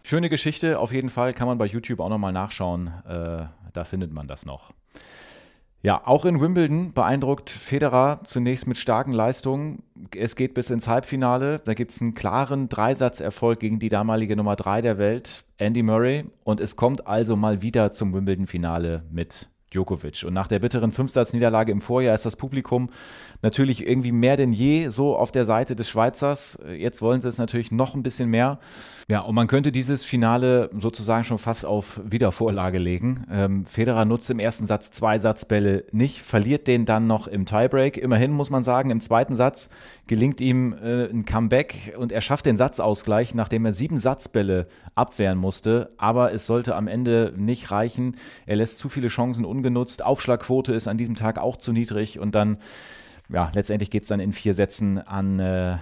Schöne Geschichte, auf jeden Fall kann man bei YouTube auch nochmal nachschauen. Äh, da findet man das noch. Ja, auch in Wimbledon beeindruckt Federer zunächst mit starken Leistungen. Es geht bis ins Halbfinale. Da gibt es einen klaren Dreisatzerfolg gegen die damalige Nummer 3 der Welt, Andy Murray. Und es kommt also mal wieder zum Wimbledon-Finale mit Djokovic. Und nach der bitteren Fünfsatzniederlage im Vorjahr ist das Publikum natürlich irgendwie mehr denn je so auf der Seite des Schweizers. Jetzt wollen sie es natürlich noch ein bisschen mehr. Ja, und man könnte dieses Finale sozusagen schon fast auf Wiedervorlage legen. Ähm, Federer nutzt im ersten Satz zwei Satzbälle nicht, verliert den dann noch im Tiebreak. Immerhin muss man sagen, im zweiten Satz gelingt ihm äh, ein Comeback und er schafft den Satzausgleich, nachdem er sieben Satzbälle abwehren musste. Aber es sollte am Ende nicht reichen. Er lässt zu viele Chancen ungenutzt. Aufschlagquote ist an diesem Tag auch zu niedrig und dann ja, letztendlich geht es dann in vier Sätzen an äh,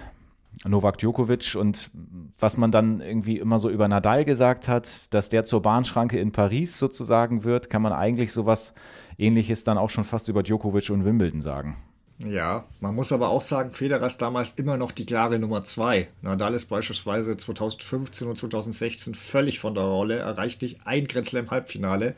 Novak Djokovic und was man dann irgendwie immer so über Nadal gesagt hat, dass der zur Bahnschranke in Paris sozusagen wird, kann man eigentlich sowas ähnliches dann auch schon fast über Djokovic und Wimbledon sagen. Ja, man muss aber auch sagen, Federer ist damals immer noch die klare Nummer zwei. Nadal ist beispielsweise 2015 und 2016 völlig von der Rolle, erreicht nicht ein Grand Slam Halbfinale.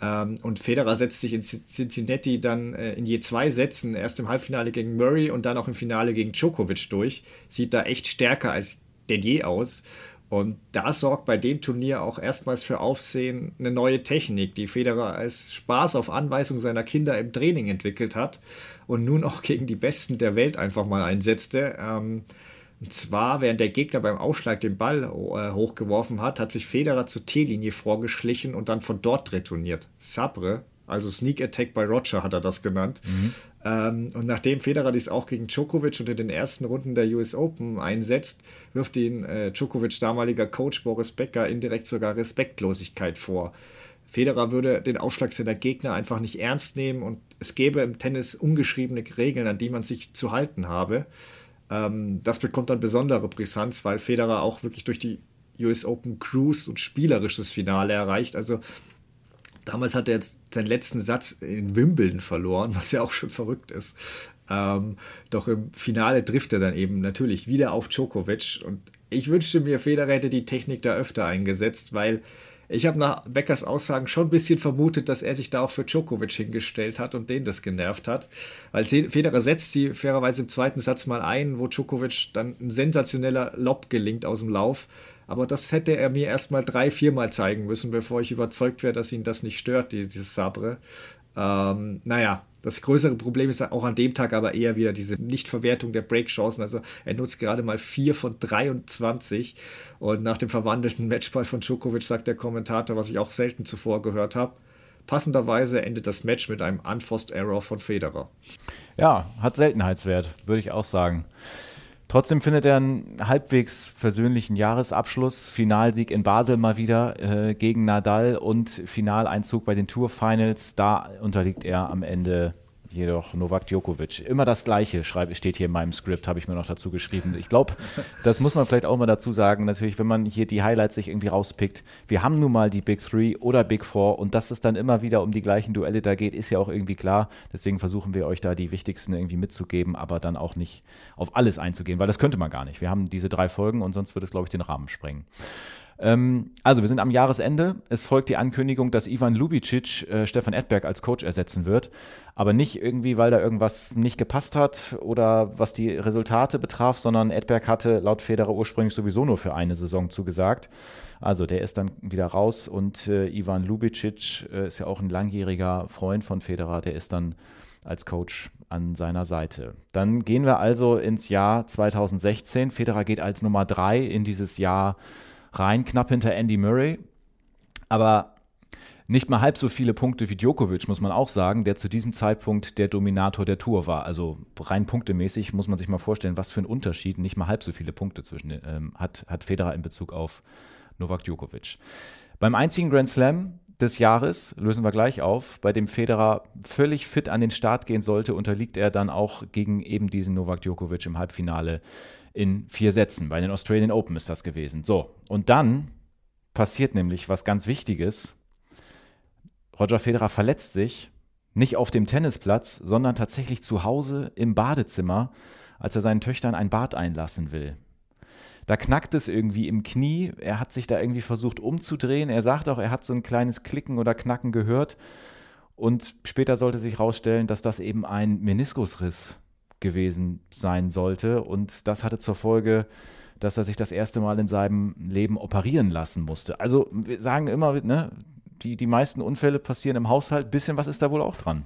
Ähm, und Federer setzt sich in Cincinnati dann äh, in je zwei Sätzen, erst im Halbfinale gegen Murray und dann auch im Finale gegen Djokovic durch. Sieht da echt stärker als denn je aus. Und da sorgt bei dem Turnier auch erstmals für Aufsehen eine neue Technik, die Federer als Spaß auf Anweisung seiner Kinder im Training entwickelt hat und nun auch gegen die Besten der Welt einfach mal einsetzte. Ähm, und zwar, während der Gegner beim Ausschlag den Ball äh, hochgeworfen hat, hat sich Federer zur T-Linie vorgeschlichen und dann von dort retourniert. Sabre, also Sneak Attack bei Roger hat er das genannt. Mhm. Ähm, und nachdem Federer dies auch gegen Djokovic und in den ersten Runden der US Open einsetzt, wirft ihn äh, Djokovic damaliger Coach Boris Becker indirekt sogar Respektlosigkeit vor. Federer würde den Ausschlag seiner Gegner einfach nicht ernst nehmen und es gäbe im Tennis ungeschriebene Regeln, an die man sich zu halten habe. Ähm, das bekommt dann besondere Brisanz, weil Federer auch wirklich durch die US Open Cruise und spielerisches Finale erreicht. Also damals hat er jetzt seinen letzten Satz in Wimbledon verloren, was ja auch schon verrückt ist. Ähm, doch im Finale trifft er dann eben natürlich wieder auf Djokovic und ich wünschte mir, Federer hätte die Technik da öfter eingesetzt, weil ich habe nach Beckers Aussagen schon ein bisschen vermutet, dass er sich da auch für Djokovic hingestellt hat und den das genervt hat. Weil Federer setzt sie fairerweise im zweiten Satz mal ein, wo Djokovic dann ein sensationeller Lob gelingt aus dem Lauf. Aber das hätte er mir erst mal drei, viermal zeigen müssen, bevor ich überzeugt wäre, dass ihn das nicht stört, dieses Sabre. Ähm, naja, das größere Problem ist auch an dem Tag aber eher wieder diese Nichtverwertung der Breakchancen. Also er nutzt gerade mal 4 von 23 und nach dem verwandelten Matchball von Djokovic sagt der Kommentator, was ich auch selten zuvor gehört habe, passenderweise endet das Match mit einem Unforced Error von Federer. Ja, hat Seltenheitswert, würde ich auch sagen. Trotzdem findet er einen halbwegs versöhnlichen Jahresabschluss. Finalsieg in Basel mal wieder äh, gegen Nadal und Finaleinzug bei den Tour Finals. Da unterliegt er am Ende jedoch Novak Djokovic. Immer das Gleiche schreibe, steht hier in meinem Skript, habe ich mir noch dazu geschrieben. Ich glaube, das muss man vielleicht auch mal dazu sagen. Natürlich, wenn man hier die Highlights sich irgendwie rauspickt. Wir haben nun mal die Big Three oder Big Four und dass es dann immer wieder um die gleichen Duelle da geht, ist ja auch irgendwie klar. Deswegen versuchen wir euch da die wichtigsten irgendwie mitzugeben, aber dann auch nicht auf alles einzugehen, weil das könnte man gar nicht. Wir haben diese drei Folgen und sonst würde es, glaube ich, den Rahmen sprengen. Ähm, also, wir sind am Jahresende. Es folgt die Ankündigung, dass Ivan Lubicic äh, Stefan Edberg als Coach ersetzen wird. Aber nicht irgendwie, weil da irgendwas nicht gepasst hat oder was die Resultate betraf, sondern Edberg hatte laut Federer ursprünglich sowieso nur für eine Saison zugesagt. Also, der ist dann wieder raus und äh, Ivan Lubicic äh, ist ja auch ein langjähriger Freund von Federer. Der ist dann als Coach an seiner Seite. Dann gehen wir also ins Jahr 2016. Federer geht als Nummer drei in dieses Jahr rein, knapp hinter Andy Murray. Aber nicht mal halb so viele Punkte wie Djokovic, muss man auch sagen, der zu diesem Zeitpunkt der Dominator der Tour war. Also rein punktemäßig muss man sich mal vorstellen, was für ein Unterschied, nicht mal halb so viele Punkte zwischen, ähm, hat, hat Federer in Bezug auf Novak Djokovic. Beim einzigen Grand Slam des Jahres, lösen wir gleich auf, bei dem Federer völlig fit an den Start gehen sollte, unterliegt er dann auch gegen eben diesen Novak Djokovic im Halbfinale in vier Sätzen. Bei den Australian Open ist das gewesen. So, und dann passiert nämlich was ganz Wichtiges. Roger Federer verletzt sich nicht auf dem Tennisplatz, sondern tatsächlich zu Hause im Badezimmer, als er seinen Töchtern ein Bad einlassen will. Da knackt es irgendwie im Knie. Er hat sich da irgendwie versucht umzudrehen. Er sagt auch, er hat so ein kleines Klicken oder Knacken gehört. Und später sollte sich herausstellen, dass das eben ein Meniskusriss gewesen sein sollte. Und das hatte zur Folge, dass er sich das erste Mal in seinem Leben operieren lassen musste. Also wir sagen immer, ne, die, die meisten Unfälle passieren im Haushalt. Bisschen was ist da wohl auch dran.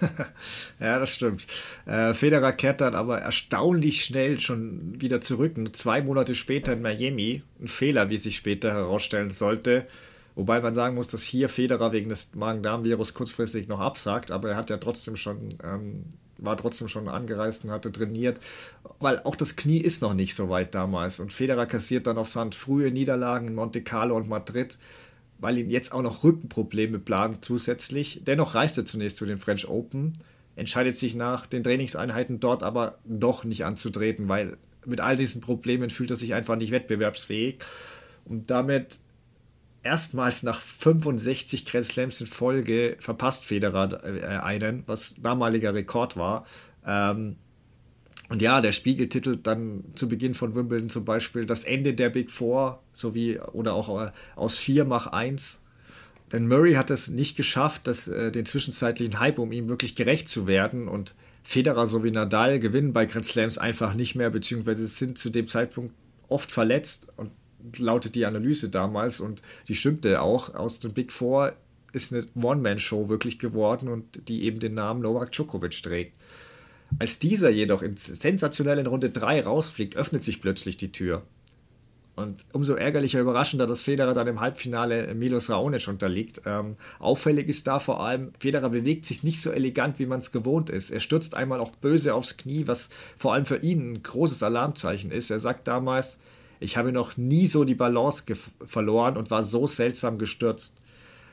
*laughs* ja, das stimmt. Äh, Federer kehrt dann aber erstaunlich schnell schon wieder zurück. Nur zwei Monate später in Miami. Ein Fehler, wie sich später herausstellen sollte. Wobei man sagen muss, dass hier Federer wegen des Magen-Darm-Virus kurzfristig noch absagt, aber er hat ja trotzdem schon, ähm, war trotzdem schon angereist und hatte trainiert, weil auch das Knie ist noch nicht so weit damals. Und Federer kassiert dann auf Sand frühe Niederlagen in Monte Carlo und Madrid weil ihn jetzt auch noch Rückenprobleme plagen zusätzlich. Dennoch reist er zunächst zu den French Open, entscheidet sich nach den Trainingseinheiten dort aber doch nicht anzutreten, weil mit all diesen Problemen fühlt er sich einfach nicht wettbewerbsfähig. Und damit erstmals nach 65 Grand Slams in Folge verpasst Federer äh, einen, was damaliger Rekord war. Ähm, und ja, der Spiegel titelt dann zu Beginn von Wimbledon zum Beispiel das Ende der Big Four, sowie oder auch äh, aus vier mach eins. Denn Murray hat es nicht geschafft, das, äh, den zwischenzeitlichen Hype, um ihm wirklich gerecht zu werden. Und Federer sowie Nadal gewinnen bei Grand Slams einfach nicht mehr, beziehungsweise sind zu dem Zeitpunkt oft verletzt. Und lautet die Analyse damals, und die stimmte auch, aus dem Big Four ist eine One-Man-Show wirklich geworden und die eben den Namen Novak Djokovic trägt. Als dieser jedoch in sensationellen Runde 3 rausfliegt, öffnet sich plötzlich die Tür. Und umso ärgerlicher, überraschender, dass Federer dann im Halbfinale Milos Raonic unterliegt. Ähm, auffällig ist da vor allem, Federer bewegt sich nicht so elegant, wie man es gewohnt ist. Er stürzt einmal auch böse aufs Knie, was vor allem für ihn ein großes Alarmzeichen ist. Er sagt damals, ich habe noch nie so die Balance verloren und war so seltsam gestürzt.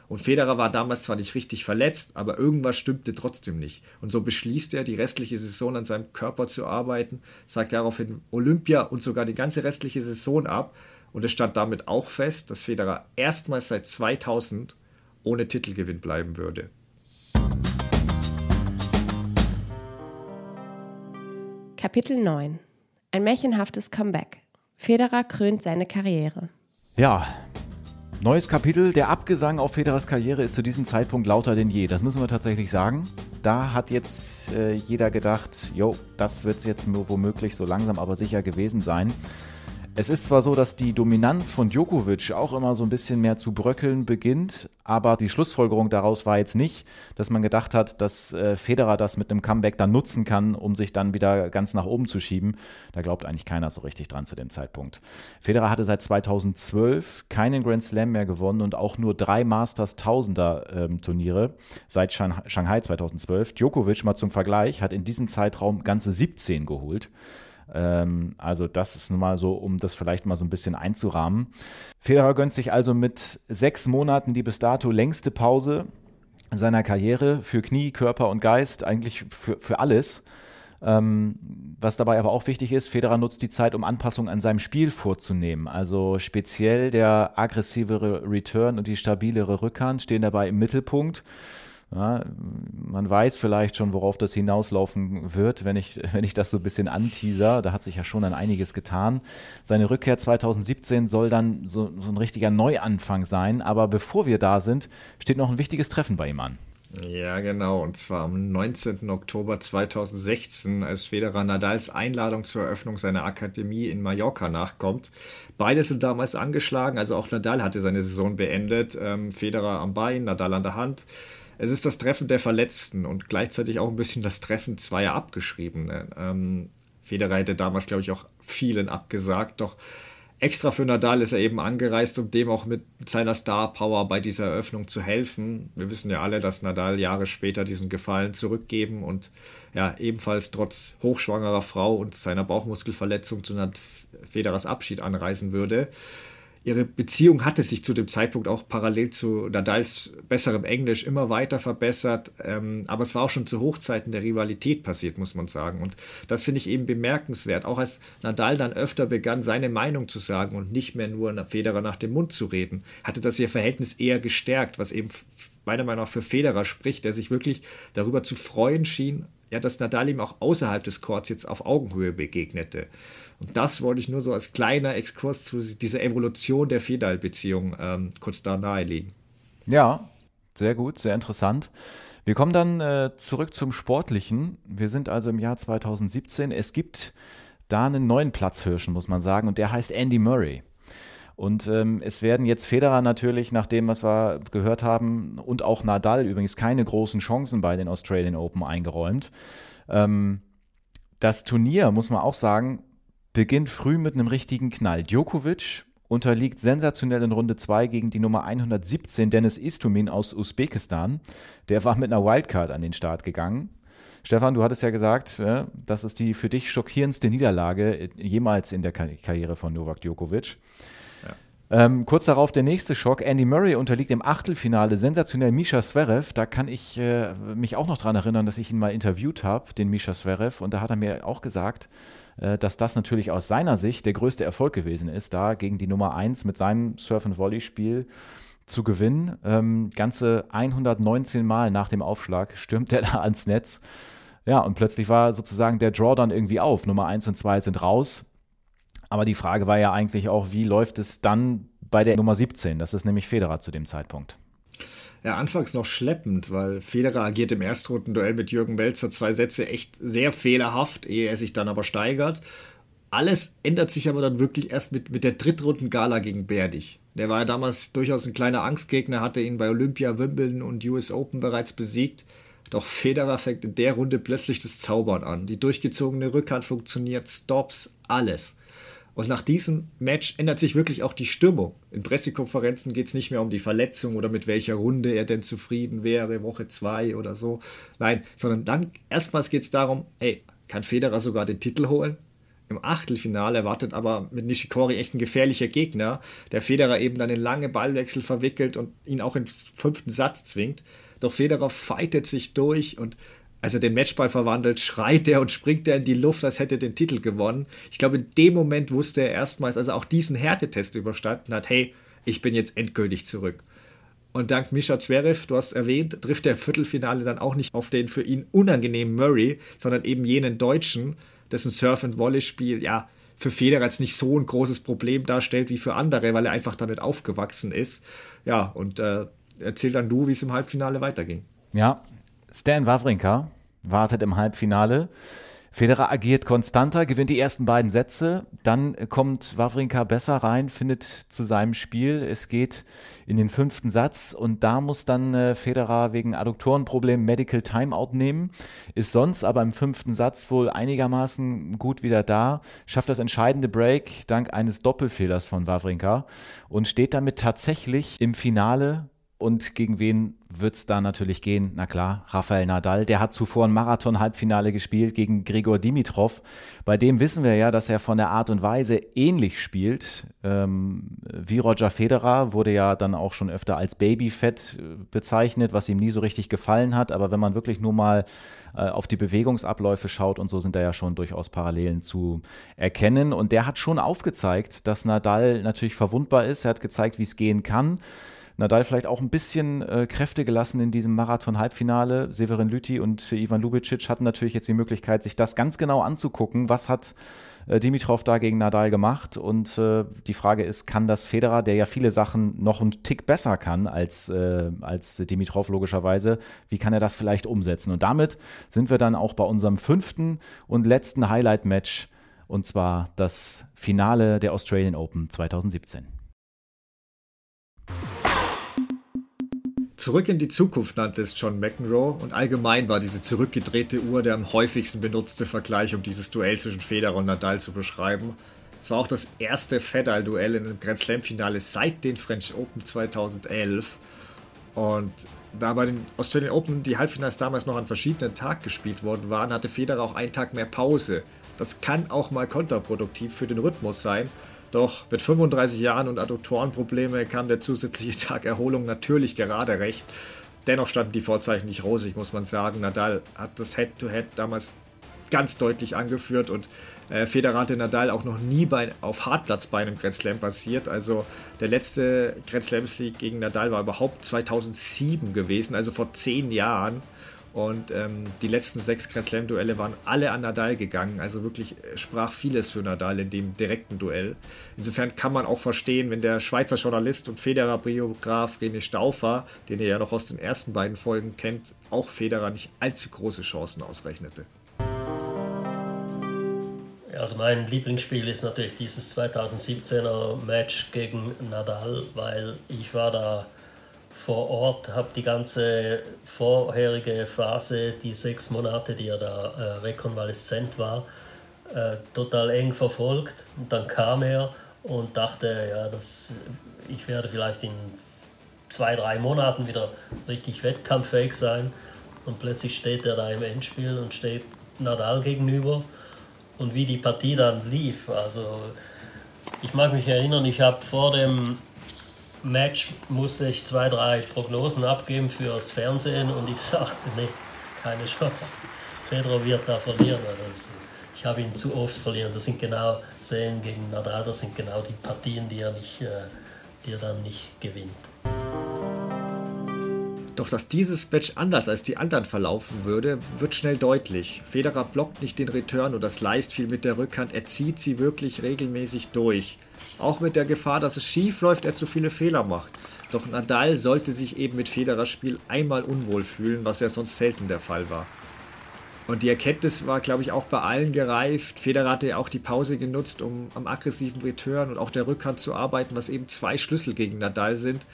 Und Federer war damals zwar nicht richtig verletzt, aber irgendwas stimmte trotzdem nicht. Und so beschließt er, die restliche Saison an seinem Körper zu arbeiten, sagt daraufhin Olympia und sogar die ganze restliche Saison ab. Und es stand damit auch fest, dass Federer erstmals seit 2000 ohne Titelgewinn bleiben würde. Kapitel 9 Ein märchenhaftes Comeback. Federer krönt seine Karriere. Ja, Neues Kapitel. Der Abgesang auf Federers Karriere ist zu diesem Zeitpunkt lauter denn je. Das müssen wir tatsächlich sagen. Da hat jetzt äh, jeder gedacht, jo, das wird jetzt womöglich so langsam aber sicher gewesen sein. Es ist zwar so, dass die Dominanz von Djokovic auch immer so ein bisschen mehr zu bröckeln beginnt, aber die Schlussfolgerung daraus war jetzt nicht, dass man gedacht hat, dass äh, Federer das mit einem Comeback dann nutzen kann, um sich dann wieder ganz nach oben zu schieben. Da glaubt eigentlich keiner so richtig dran zu dem Zeitpunkt. Federer hatte seit 2012 keinen Grand Slam mehr gewonnen und auch nur drei Masters Tausender ähm, Turniere seit Shanghai 2012. Djokovic mal zum Vergleich hat in diesem Zeitraum ganze 17 geholt. Ähm, also das ist nun mal so, um das vielleicht mal so ein bisschen einzurahmen. Federer gönnt sich also mit sechs Monaten die bis dato längste Pause seiner Karriere für Knie, Körper und Geist, eigentlich für, für alles. Ähm, was dabei aber auch wichtig ist, Federer nutzt die Zeit, um Anpassungen an seinem Spiel vorzunehmen. Also speziell der aggressivere Return und die stabilere Rückhand stehen dabei im Mittelpunkt. Ja, man weiß vielleicht schon, worauf das hinauslaufen wird, wenn ich, wenn ich das so ein bisschen anteaser. Da hat sich ja schon an einiges getan. Seine Rückkehr 2017 soll dann so, so ein richtiger Neuanfang sein. Aber bevor wir da sind, steht noch ein wichtiges Treffen bei ihm an. Ja, genau. Und zwar am 19. Oktober 2016, als Federer Nadals Einladung zur Eröffnung seiner Akademie in Mallorca nachkommt. Beide sind damals angeschlagen, also auch Nadal hatte seine Saison beendet. Ähm, Federer am Bein, Nadal an der Hand. Es ist das Treffen der Verletzten und gleichzeitig auch ein bisschen das Treffen zweier Abgeschriebenen. Ähm, Federer hätte damals, glaube ich, auch vielen abgesagt, doch extra für Nadal ist er eben angereist, um dem auch mit seiner Star Power bei dieser Eröffnung zu helfen. Wir wissen ja alle, dass Nadal Jahre später diesen Gefallen zurückgeben und ja, ebenfalls trotz hochschwangerer Frau und seiner Bauchmuskelverletzung zu Federers Abschied anreisen würde ihre Beziehung hatte sich zu dem Zeitpunkt auch parallel zu Nadals besserem Englisch immer weiter verbessert. Ähm, aber es war auch schon zu Hochzeiten der Rivalität passiert, muss man sagen. Und das finde ich eben bemerkenswert. Auch als Nadal dann öfter begann, seine Meinung zu sagen und nicht mehr nur Federer nach dem Mund zu reden, hatte das ihr Verhältnis eher gestärkt, was eben meiner Meinung nach für Federer spricht, der sich wirklich darüber zu freuen schien, ja, dass Nadal ihm auch außerhalb des Courts jetzt auf Augenhöhe begegnete. Und das wollte ich nur so als kleiner Exkurs zu dieser Evolution der Fedal-Beziehung ähm, kurz da nahelegen. Ja, sehr gut, sehr interessant. Wir kommen dann äh, zurück zum Sportlichen. Wir sind also im Jahr 2017. Es gibt da einen neuen Platzhirschen, muss man sagen, und der heißt Andy Murray. Und ähm, es werden jetzt Federer natürlich, nach dem, was wir gehört haben, und auch Nadal übrigens keine großen Chancen bei den Australian Open eingeräumt. Ähm, das Turnier, muss man auch sagen, beginnt früh mit einem richtigen Knall. Djokovic unterliegt sensationell in Runde 2 gegen die Nummer 117 Dennis Istumin aus Usbekistan. Der war mit einer Wildcard an den Start gegangen. Stefan, du hattest ja gesagt, das ist die für dich schockierendste Niederlage jemals in der Karriere von Novak Djokovic. Ähm, kurz darauf der nächste Schock. Andy Murray unterliegt im Achtelfinale sensationell Misha Zverev. Da kann ich äh, mich auch noch daran erinnern, dass ich ihn mal interviewt habe, den Misha Zverev. Und da hat er mir auch gesagt, äh, dass das natürlich aus seiner Sicht der größte Erfolg gewesen ist, da gegen die Nummer 1 mit seinem Surf-and-Volley-Spiel zu gewinnen. Ähm, ganze 119 Mal nach dem Aufschlag stürmt er *laughs* da ans Netz. Ja, und plötzlich war sozusagen der Draw dann irgendwie auf. Nummer 1 und 2 sind raus. Aber die Frage war ja eigentlich auch, wie läuft es dann bei der Nummer 17? Das ist nämlich Federer zu dem Zeitpunkt. Ja, anfangs noch schleppend, weil Federer agiert im Erstrundenduell mit Jürgen Melzer zwei Sätze echt sehr fehlerhaft, ehe er sich dann aber steigert. Alles ändert sich aber dann wirklich erst mit, mit der Drittrunden-Gala gegen Berdich. Der war ja damals durchaus ein kleiner Angstgegner, hatte ihn bei Olympia, Wimbledon und US Open bereits besiegt. Doch Federer fängt in der Runde plötzlich das Zaubern an. Die durchgezogene Rückhand funktioniert, Stops, alles. Und nach diesem Match ändert sich wirklich auch die Stimmung. In Pressekonferenzen geht es nicht mehr um die Verletzung oder mit welcher Runde er denn zufrieden wäre, Woche zwei oder so. Nein, sondern dann erstmals geht es darum, ey, kann Federer sogar den Titel holen? Im Achtelfinale erwartet aber mit Nishikori echt ein gefährlicher Gegner, der Federer eben dann in lange Ballwechsel verwickelt und ihn auch im fünften Satz zwingt. Doch Federer fightet sich durch und als er den Matchball verwandelt, schreit er und springt er in die Luft, als hätte er den Titel gewonnen. Ich glaube, in dem Moment wusste er erstmals, als er auch diesen Härtetest überstanden hat, hey, ich bin jetzt endgültig zurück. Und dank Mischa Zverev, du hast erwähnt, trifft der Viertelfinale dann auch nicht auf den für ihn unangenehmen Murray, sondern eben jenen Deutschen, dessen Surf- and Volley-Spiel, ja, für Federer jetzt nicht so ein großes Problem darstellt wie für andere, weil er einfach damit aufgewachsen ist. Ja, und äh, erzähl dann du, wie es im Halbfinale weiterging. Ja, Stan Wawrinka wartet im Halbfinale. Federer agiert konstanter, gewinnt die ersten beiden Sätze. Dann kommt Wawrinka besser rein, findet zu seinem Spiel. Es geht in den fünften Satz und da muss dann äh, Federer wegen Adduktorenproblemen Medical Timeout nehmen. Ist sonst aber im fünften Satz wohl einigermaßen gut wieder da. Schafft das entscheidende Break dank eines Doppelfehlers von Wawrinka und steht damit tatsächlich im Finale und gegen wen wird es da natürlich gehen? Na klar, Rafael Nadal. Der hat zuvor ein Marathon-Halbfinale gespielt gegen Grigor Dimitrov. Bei dem wissen wir ja, dass er von der Art und Weise ähnlich spielt ähm, wie Roger Federer. Wurde ja dann auch schon öfter als Babyfett äh, bezeichnet, was ihm nie so richtig gefallen hat. Aber wenn man wirklich nur mal äh, auf die Bewegungsabläufe schaut und so, sind da ja schon durchaus Parallelen zu erkennen. Und der hat schon aufgezeigt, dass Nadal natürlich verwundbar ist. Er hat gezeigt, wie es gehen kann. Nadal vielleicht auch ein bisschen äh, Kräfte gelassen in diesem Marathon-Halbfinale. Severin Lüthi und Ivan Lubicic hatten natürlich jetzt die Möglichkeit, sich das ganz genau anzugucken. Was hat äh, Dimitrov da gegen Nadal gemacht? Und äh, die Frage ist, kann das Federer, der ja viele Sachen noch einen Tick besser kann als, äh, als Dimitrov logischerweise, wie kann er das vielleicht umsetzen? Und damit sind wir dann auch bei unserem fünften und letzten Highlight-Match und zwar das Finale der Australian Open 2017. Zurück in die Zukunft nannte es John McEnroe und allgemein war diese zurückgedrehte Uhr der am häufigsten benutzte Vergleich, um dieses Duell zwischen Federer und Nadal zu beschreiben. Es war auch das erste Federer-Duell in einem Grand Slam-Finale seit den French Open 2011. Und da bei den Australian Open die Halbfinals damals noch an verschiedenen Tagen gespielt worden waren, hatte Federer auch einen Tag mehr Pause. Das kann auch mal kontraproduktiv für den Rhythmus sein. Doch mit 35 Jahren und Adduktorenprobleme kam der zusätzliche *laughs* Tag Erholung natürlich gerade recht. Dennoch standen die Vorzeichen nicht rosig, muss man sagen. Nadal hat das Head-to-Head -Head damals ganz deutlich angeführt und äh, Federer hatte Nadal auch noch nie bei, auf Hartplatz bei einem Grand Slam passiert. Also der letzte Grand Slam Sieg gegen Nadal war überhaupt 2007 gewesen, also vor zehn Jahren. Und ähm, die letzten sechs Grand Slam-Duelle waren alle an Nadal gegangen. Also wirklich äh, sprach vieles für Nadal in dem direkten Duell. Insofern kann man auch verstehen, wenn der Schweizer Journalist und Federer-Biograf René Stauffer, den ihr ja noch aus den ersten beiden Folgen kennt, auch Federer nicht allzu große Chancen ausrechnete. Also mein Lieblingsspiel ist natürlich dieses 2017er Match gegen Nadal, weil ich war da vor Ort, habe die ganze vorherige Phase, die sechs Monate, die er da äh, rekonvaleszent war, äh, total eng verfolgt. Und dann kam er und dachte, ja, das, ich werde vielleicht in zwei, drei Monaten wieder richtig wettkampffähig sein. Und plötzlich steht er da im Endspiel und steht Nadal gegenüber. Und wie die Partie dann lief, also ich mag mich erinnern, ich habe vor dem Match musste ich zwei, drei Prognosen abgeben fürs Fernsehen und ich *laughs* sagte, nee, keine Chance. Federer wird da verlieren. Das, ich habe ihn zu oft verlieren. Das sind genau Serien gegen Nadal, das sind genau die Partien, die er, nicht, äh, die er dann nicht gewinnt. Doch dass dieses Match anders als die anderen verlaufen würde, wird schnell deutlich. Federer blockt nicht den Return oder sliced viel mit der Rückhand, er zieht sie wirklich regelmäßig durch. Auch mit der Gefahr, dass es schief läuft, er zu viele Fehler macht. Doch Nadal sollte sich eben mit Federers Spiel einmal unwohl fühlen, was ja sonst selten der Fall war. Und die Erkenntnis war, glaube ich, auch bei allen gereift. Federer hatte ja auch die Pause genutzt, um am aggressiven Return und auch der Rückhand zu arbeiten, was eben zwei Schlüssel gegen Nadal sind.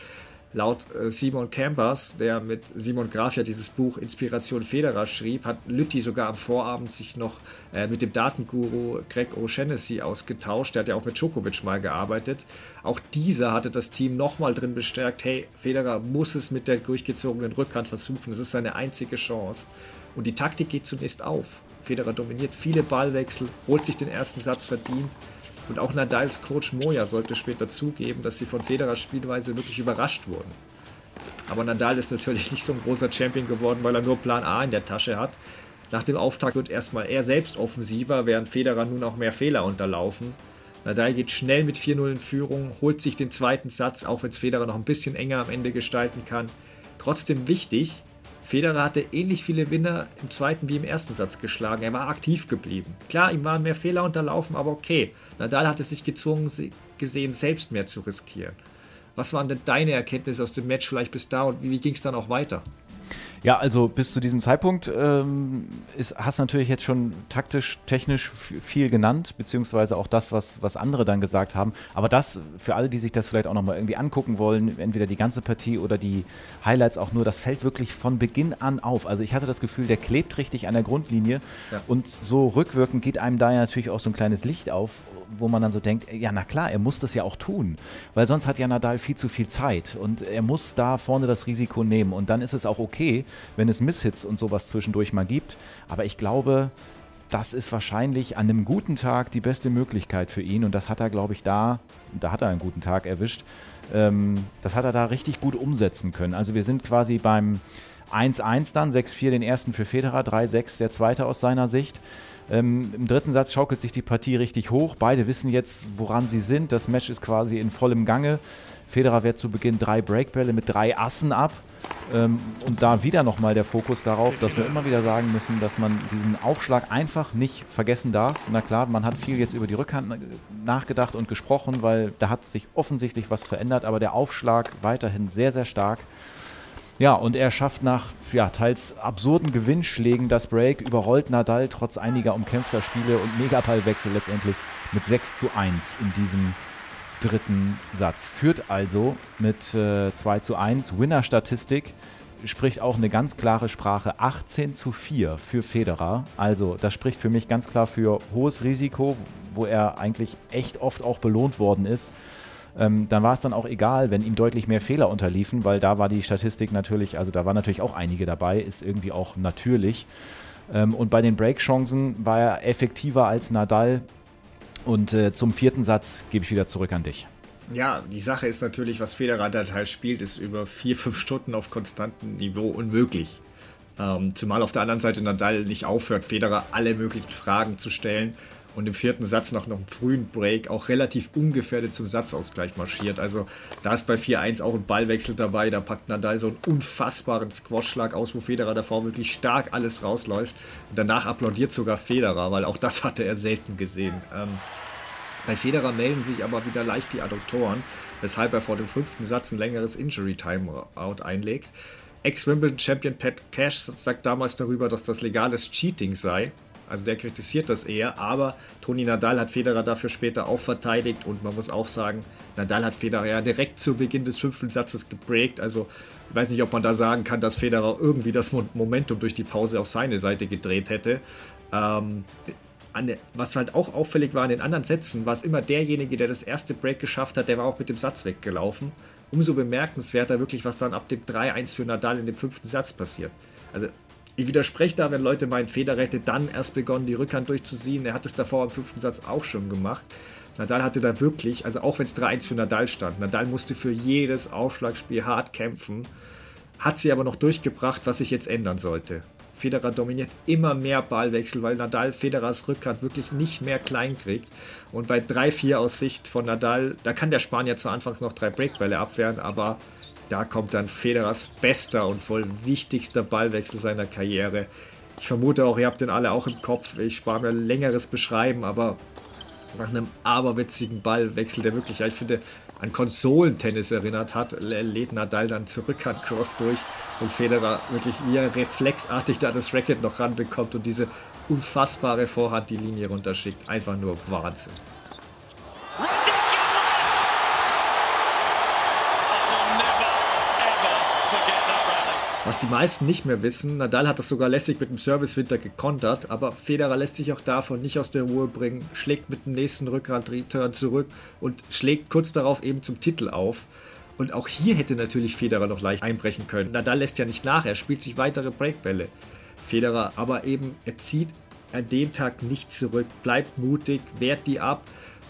Laut äh, Simon Campers, der mit Simon Graf ja dieses Buch Inspiration Federer schrieb, hat Lütti sogar am Vorabend sich noch äh, mit dem Datenguru Greg O'Shaughnessy ausgetauscht. Der hat ja auch mit Djokovic mal gearbeitet. Auch dieser hatte das Team nochmal drin bestärkt, hey, Federer muss es mit der durchgezogenen Rückhand versuchen. Das ist seine einzige Chance. Und die Taktik geht zunächst auf. Federer dominiert viele Ballwechsel, holt sich den ersten Satz verdient und auch Nadals Coach Moja sollte später zugeben, dass sie von Federers Spielweise wirklich überrascht wurden. Aber Nadal ist natürlich *laughs* nicht so ein großer Champion geworden, weil er nur Plan A in der Tasche hat. Nach dem Auftakt wird erstmal er selbst offensiver, während Federer nun auch mehr Fehler unterlaufen. Nadal geht schnell mit 4-0 in Führung, holt sich den zweiten Satz, auch wenn es Federer noch ein bisschen enger am Ende gestalten kann. Trotzdem wichtig, Federer hatte ähnlich viele Winner im zweiten wie im ersten Satz geschlagen. Er war aktiv geblieben. Klar, ihm waren mehr Fehler unterlaufen, aber okay. Nadal hatte sich gezwungen gesehen, selbst mehr zu riskieren. Was waren denn deine Erkenntnisse aus dem Match vielleicht bis da und wie, wie ging es dann auch weiter? Ja, also bis zu diesem Zeitpunkt ähm, ist, hast du natürlich jetzt schon taktisch, technisch viel genannt, beziehungsweise auch das, was, was andere dann gesagt haben. Aber das, für alle, die sich das vielleicht auch nochmal irgendwie angucken wollen, entweder die ganze Partie oder die Highlights auch nur, das fällt wirklich von Beginn an auf. Also ich hatte das Gefühl, der klebt richtig an der Grundlinie ja. und so rückwirkend geht einem da ja natürlich auch so ein kleines Licht auf, wo man dann so denkt, ja na klar, er muss das ja auch tun, weil sonst hat ja Nadal viel zu viel Zeit und er muss da vorne das Risiko nehmen und dann ist es auch okay, wenn es Misshits und sowas zwischendurch mal gibt. Aber ich glaube, das ist wahrscheinlich an einem guten Tag die beste Möglichkeit für ihn. Und das hat er, glaube ich, da, da hat er einen guten Tag erwischt. Ähm, das hat er da richtig gut umsetzen können. Also wir sind quasi beim 1-1 dann, 6-4 den ersten für Federer, 3-6 der zweite aus seiner Sicht. Ähm, Im dritten Satz schaukelt sich die Partie richtig hoch. Beide wissen jetzt, woran sie sind. Das Match ist quasi in vollem Gange. Federer wehrt zu Beginn drei Breakbälle mit drei Assen ab. Ähm, und da wieder nochmal der Fokus darauf, dass wir immer wieder sagen müssen, dass man diesen Aufschlag einfach nicht vergessen darf. Na klar, man hat viel jetzt über die Rückhand nachgedacht und gesprochen, weil da hat sich offensichtlich was verändert, aber der Aufschlag weiterhin sehr, sehr stark. Ja, und er schafft nach ja, teils absurden Gewinnschlägen das Break, überrollt Nadal trotz einiger umkämpfter Spiele und Megaballwechsel letztendlich mit 6 zu 1 in diesem dritten Satz. Führt also mit äh, 2 zu 1. Winner-Statistik spricht auch eine ganz klare Sprache. 18 zu 4 für Federer. Also das spricht für mich ganz klar für hohes Risiko, wo er eigentlich echt oft auch belohnt worden ist. Ähm, dann war es dann auch egal, wenn ihm deutlich mehr Fehler unterliefen, weil da war die Statistik natürlich, also da waren natürlich auch einige dabei, ist irgendwie auch natürlich. Ähm, und bei den Breakchancen war er effektiver als Nadal. Und äh, zum vierten Satz gebe ich wieder zurück an dich. Ja, die Sache ist natürlich, was Federer da halt spielt, ist über vier, fünf Stunden auf konstantem Niveau unmöglich. Ähm, zumal auf der anderen Seite Nadal nicht aufhört, Federer alle möglichen Fragen zu stellen und im vierten Satz noch, noch einen frühen Break auch relativ ungefährdet zum Satzausgleich marschiert. Also da ist bei 4-1 auch ein Ballwechsel dabei, da packt Nadal so einen unfassbaren Squashschlag aus, wo Federer davor wirklich stark alles rausläuft. Und danach applaudiert sogar Federer, weil auch das hatte er selten gesehen. Ähm, bei Federer melden sich aber wieder leicht die Adduktoren, weshalb er vor dem fünften Satz ein längeres Injury-Timeout einlegt. Ex-Wimbledon-Champion Pat Cash sagt damals darüber, dass das legales Cheating sei. Also der kritisiert das eher, aber Toni Nadal hat Federer dafür später auch verteidigt und man muss auch sagen, Nadal hat Federer ja direkt zu Beginn des fünften Satzes gebreakt. Also ich weiß nicht, ob man da sagen kann, dass Federer irgendwie das Momentum durch die Pause auf seine Seite gedreht hätte. Ähm, was halt auch auffällig war in den anderen Sätzen, war es immer derjenige, der das erste Break geschafft hat, der war auch mit dem Satz weggelaufen. Umso bemerkenswerter wirklich, was dann ab dem 3-1 für Nadal in dem fünften Satz passiert. Also ich widerspreche da, wenn Leute meinen, Federer hätte dann erst begonnen, die Rückhand durchzuziehen. Er hat es davor im fünften Satz auch schon gemacht. Nadal hatte da wirklich, also auch wenn es 3-1 für Nadal stand, Nadal musste für jedes Aufschlagspiel hart kämpfen, hat sie aber noch durchgebracht, was sich jetzt ändern sollte. Federer dominiert immer mehr Ballwechsel, weil Nadal Federers Rückhand wirklich nicht mehr klein kriegt. Und bei 3-4 aus Sicht von Nadal, da kann der Spanier zwar anfangs noch drei Breakbälle abwehren, aber da kommt dann Federers bester und wohl wichtigster Ballwechsel seiner Karriere. Ich vermute auch, ihr habt den alle auch im Kopf. Ich spare mir längeres Beschreiben, aber nach einem aberwitzigen Ballwechsel, der wirklich, ich finde, an Konsolentennis erinnert hat, lädt Nadal dann zurück an Cross durch und Federer wirklich wie reflexartig da das Racket noch ranbekommt und diese unfassbare Vorhand die Linie runterschickt. Einfach nur Wahnsinn. Was die meisten nicht mehr wissen, Nadal hat das sogar lässig mit dem Service-Winter gekontert, aber Federer lässt sich auch davon nicht aus der Ruhe bringen, schlägt mit dem nächsten Rückhand-Return zurück und schlägt kurz darauf eben zum Titel auf. Und auch hier hätte natürlich Federer noch leicht einbrechen können. Nadal lässt ja nicht nach, er spielt sich weitere Breakbälle. Federer aber eben, er zieht an dem Tag nicht zurück, bleibt mutig, wehrt die ab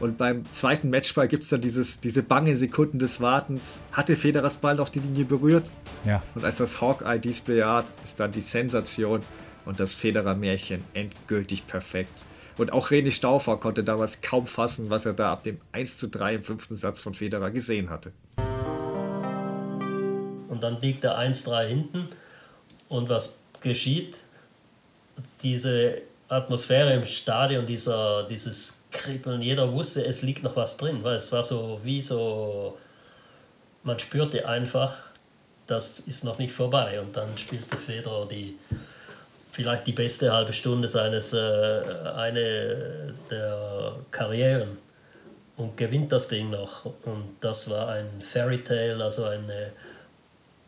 und beim zweiten Matchball gibt es dann dieses, diese bange Sekunden des Wartens. Hatte Federers Ball noch die Linie berührt? Ja. Und als das Hawkeye dies bejaht, ist dann die Sensation und das Federer-Märchen endgültig perfekt. Und auch René Stauffer konnte damals kaum fassen, was er da ab dem 1 zu 3 im fünften Satz von Federer gesehen hatte. Und dann liegt er 1-3 hinten. Und was geschieht? Diese Atmosphäre im Stadion, dieser, dieses Kribbeln, jeder wusste, es liegt noch was drin, weil es war so wie so, man spürte einfach, das ist noch nicht vorbei. Und dann spielte Federer die vielleicht die beste halbe Stunde seines, äh, eine der Karrieren und gewinnt das Ding noch. Und das war ein Fairy Tale, also eine,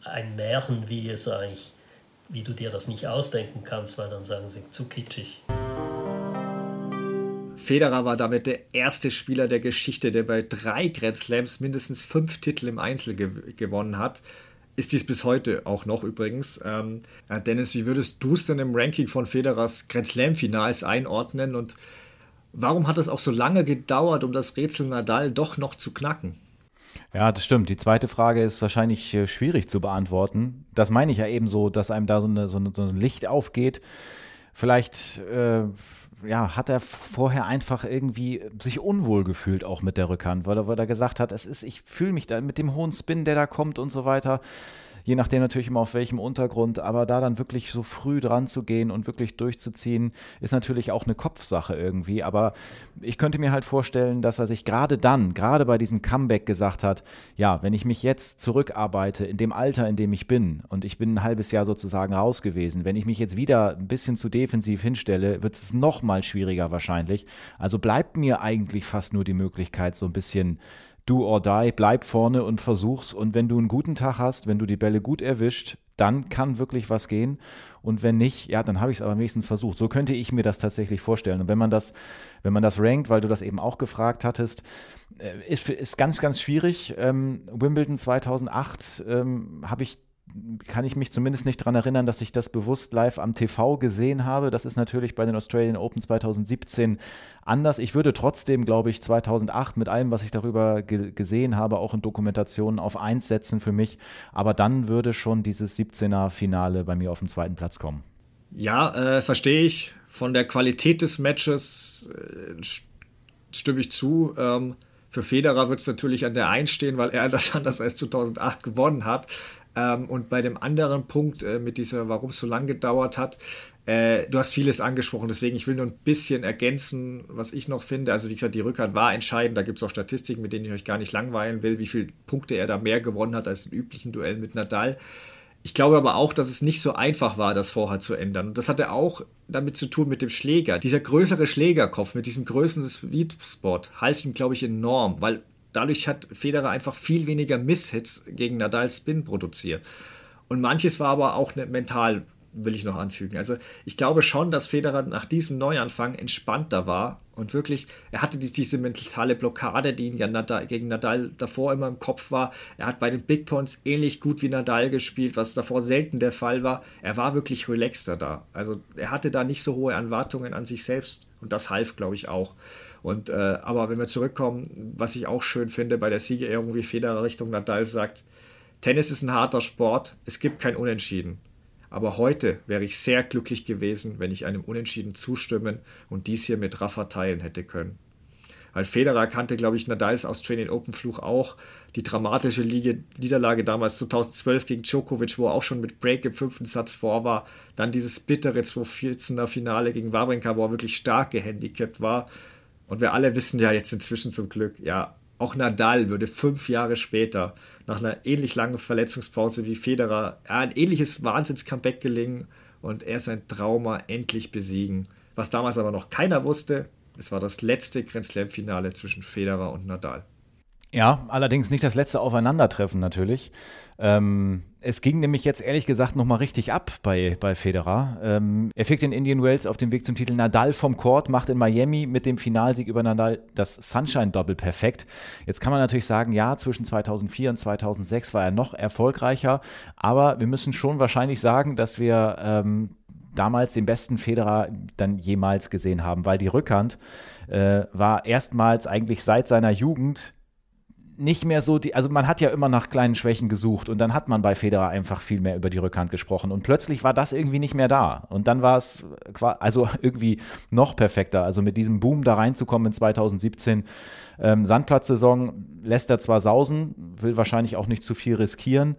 ein Märchen, wie es eigentlich wie du dir das nicht ausdenken kannst, weil dann sagen sie zu kitschig. Federer war damit der erste Spieler der Geschichte, der bei drei Grand Slams mindestens fünf Titel im Einzel gew gewonnen hat. Ist dies bis heute auch noch übrigens. Ähm, Dennis, wie würdest du es denn im Ranking von Federers Grand Slam-Finals einordnen und warum hat es auch so lange gedauert, um das Rätsel Nadal doch noch zu knacken? Ja, das stimmt. Die zweite Frage ist wahrscheinlich äh, schwierig zu beantworten. Das meine ich ja eben so, dass einem da so, eine, so, eine, so ein Licht aufgeht. Vielleicht äh, ja, hat er vorher einfach irgendwie sich unwohl gefühlt, auch mit der Rückhand, weil er, weil er gesagt hat, es ist, ich fühle mich da mit dem hohen Spin, der da kommt und so weiter je nachdem natürlich immer auf welchem Untergrund, aber da dann wirklich so früh dran zu gehen und wirklich durchzuziehen, ist natürlich auch eine Kopfsache irgendwie. Aber ich könnte mir halt vorstellen, dass er sich gerade dann, gerade bei diesem Comeback gesagt hat, ja, wenn ich mich jetzt zurückarbeite in dem Alter, in dem ich bin, und ich bin ein halbes Jahr sozusagen raus gewesen, wenn ich mich jetzt wieder ein bisschen zu defensiv hinstelle, wird es noch mal schwieriger wahrscheinlich. Also bleibt mir eigentlich fast nur die Möglichkeit, so ein bisschen do or die, bleib vorne und versuch's. Und wenn du einen guten Tag hast, wenn du die Bälle gut erwischt, dann kann wirklich was gehen. Und wenn nicht, ja, dann habe ich es aber wenigstens versucht. So könnte ich mir das tatsächlich vorstellen. Und wenn man das, wenn man das rankt, weil du das eben auch gefragt hattest, äh, ist, ist ganz, ganz schwierig. Ähm, Wimbledon 2008 ähm, habe ich kann ich mich zumindest nicht daran erinnern, dass ich das bewusst live am TV gesehen habe. Das ist natürlich bei den Australian Open 2017 anders. Ich würde trotzdem, glaube ich, 2008 mit allem, was ich darüber ge gesehen habe, auch in Dokumentationen auf eins setzen für mich. Aber dann würde schon dieses 17er Finale bei mir auf den zweiten Platz kommen. Ja, äh, verstehe ich. Von der Qualität des Matches äh, stimme ich zu. Ähm, für Federer wird es natürlich an der einstehen, weil er *laughs* das anders als 2008 gewonnen hat. Ähm, und bei dem anderen Punkt äh, mit dieser, warum es so lange gedauert hat, äh, du hast vieles angesprochen, deswegen ich will nur ein bisschen ergänzen, was ich noch finde. Also wie gesagt, die Rückhand war entscheidend. Da gibt es auch Statistiken, mit denen ich euch gar nicht langweilen will, wie viele Punkte er da mehr gewonnen hat als im üblichen Duell mit Nadal. Ich glaube aber auch, dass es nicht so einfach war, das vorher zu ändern. Und das hatte auch damit zu tun mit dem Schläger. Dieser größere Schlägerkopf mit diesem größeren Sweet Spot half ihm, glaube ich, enorm, weil dadurch hat Federer einfach viel weniger Misshits gegen Nadal Spin produziert. Und manches war aber auch mental, will ich noch anfügen. Also ich glaube schon, dass Federer nach diesem Neuanfang entspannter war und wirklich, er hatte die, diese mentale Blockade, die ihn ja Nadal, gegen Nadal davor immer im Kopf war. Er hat bei den Big Points ähnlich gut wie Nadal gespielt, was davor selten der Fall war. Er war wirklich relaxter da. Also er hatte da nicht so hohe Erwartungen an sich selbst und das half, glaube ich, auch. Und, äh, aber wenn wir zurückkommen, was ich auch schön finde bei der Siegerehrung, wie Federer Richtung Nadal sagt, Tennis ist ein harter Sport, es gibt kein Unentschieden. Aber heute wäre ich sehr glücklich gewesen, wenn ich einem Unentschieden zustimmen und dies hier mit Rafa teilen hätte können. Weil Federer kannte, glaube ich, Nadals Australian Open Fluch auch. Die dramatische Niederlage damals 2012 gegen Djokovic, wo er auch schon mit Break im fünften Satz vor war. Dann dieses bittere 2014er Finale gegen Wawrinka, wo er wirklich stark gehandicapt war. Und wir alle wissen ja jetzt inzwischen zum Glück, ja, auch Nadal würde fünf Jahre später, nach einer ähnlich langen Verletzungspause wie Federer, ein ähnliches Wahnsinns-Comeback gelingen und er sein Trauma endlich besiegen. Was damals aber noch keiner wusste, es war das letzte Grand Slam-Finale zwischen Federer und Nadal. Ja, allerdings nicht das letzte Aufeinandertreffen natürlich. Ähm, es ging nämlich jetzt ehrlich gesagt nochmal richtig ab bei, bei Federer. Ähm, er fickt in Indian Wells auf dem Weg zum Titel Nadal vom Court, macht in Miami mit dem Finalsieg über Nadal das Sunshine-Doppel perfekt. Jetzt kann man natürlich sagen, ja, zwischen 2004 und 2006 war er noch erfolgreicher, aber wir müssen schon wahrscheinlich sagen, dass wir ähm, damals den besten Federer dann jemals gesehen haben, weil die Rückhand äh, war erstmals eigentlich seit seiner Jugend nicht mehr so die, also man hat ja immer nach kleinen Schwächen gesucht und dann hat man bei Federer einfach viel mehr über die Rückhand gesprochen und plötzlich war das irgendwie nicht mehr da und dann war es also *laughs* irgendwie noch perfekter, also mit diesem Boom da reinzukommen in 2017. Ähm, Sandplatzsaison lässt er zwar sausen, will wahrscheinlich auch nicht zu viel riskieren.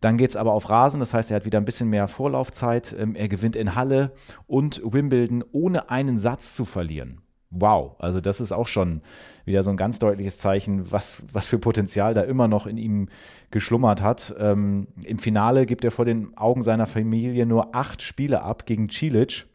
Dann geht es aber auf Rasen, das heißt, er hat wieder ein bisschen mehr Vorlaufzeit. Ähm, er gewinnt in Halle und Wimbledon ohne einen Satz zu verlieren wow, also das ist auch schon wieder so ein ganz deutliches Zeichen, was, was für Potenzial da immer noch in ihm geschlummert hat. Ähm, Im Finale gibt er vor den Augen seiner Familie nur acht Spiele ab gegen Cilic.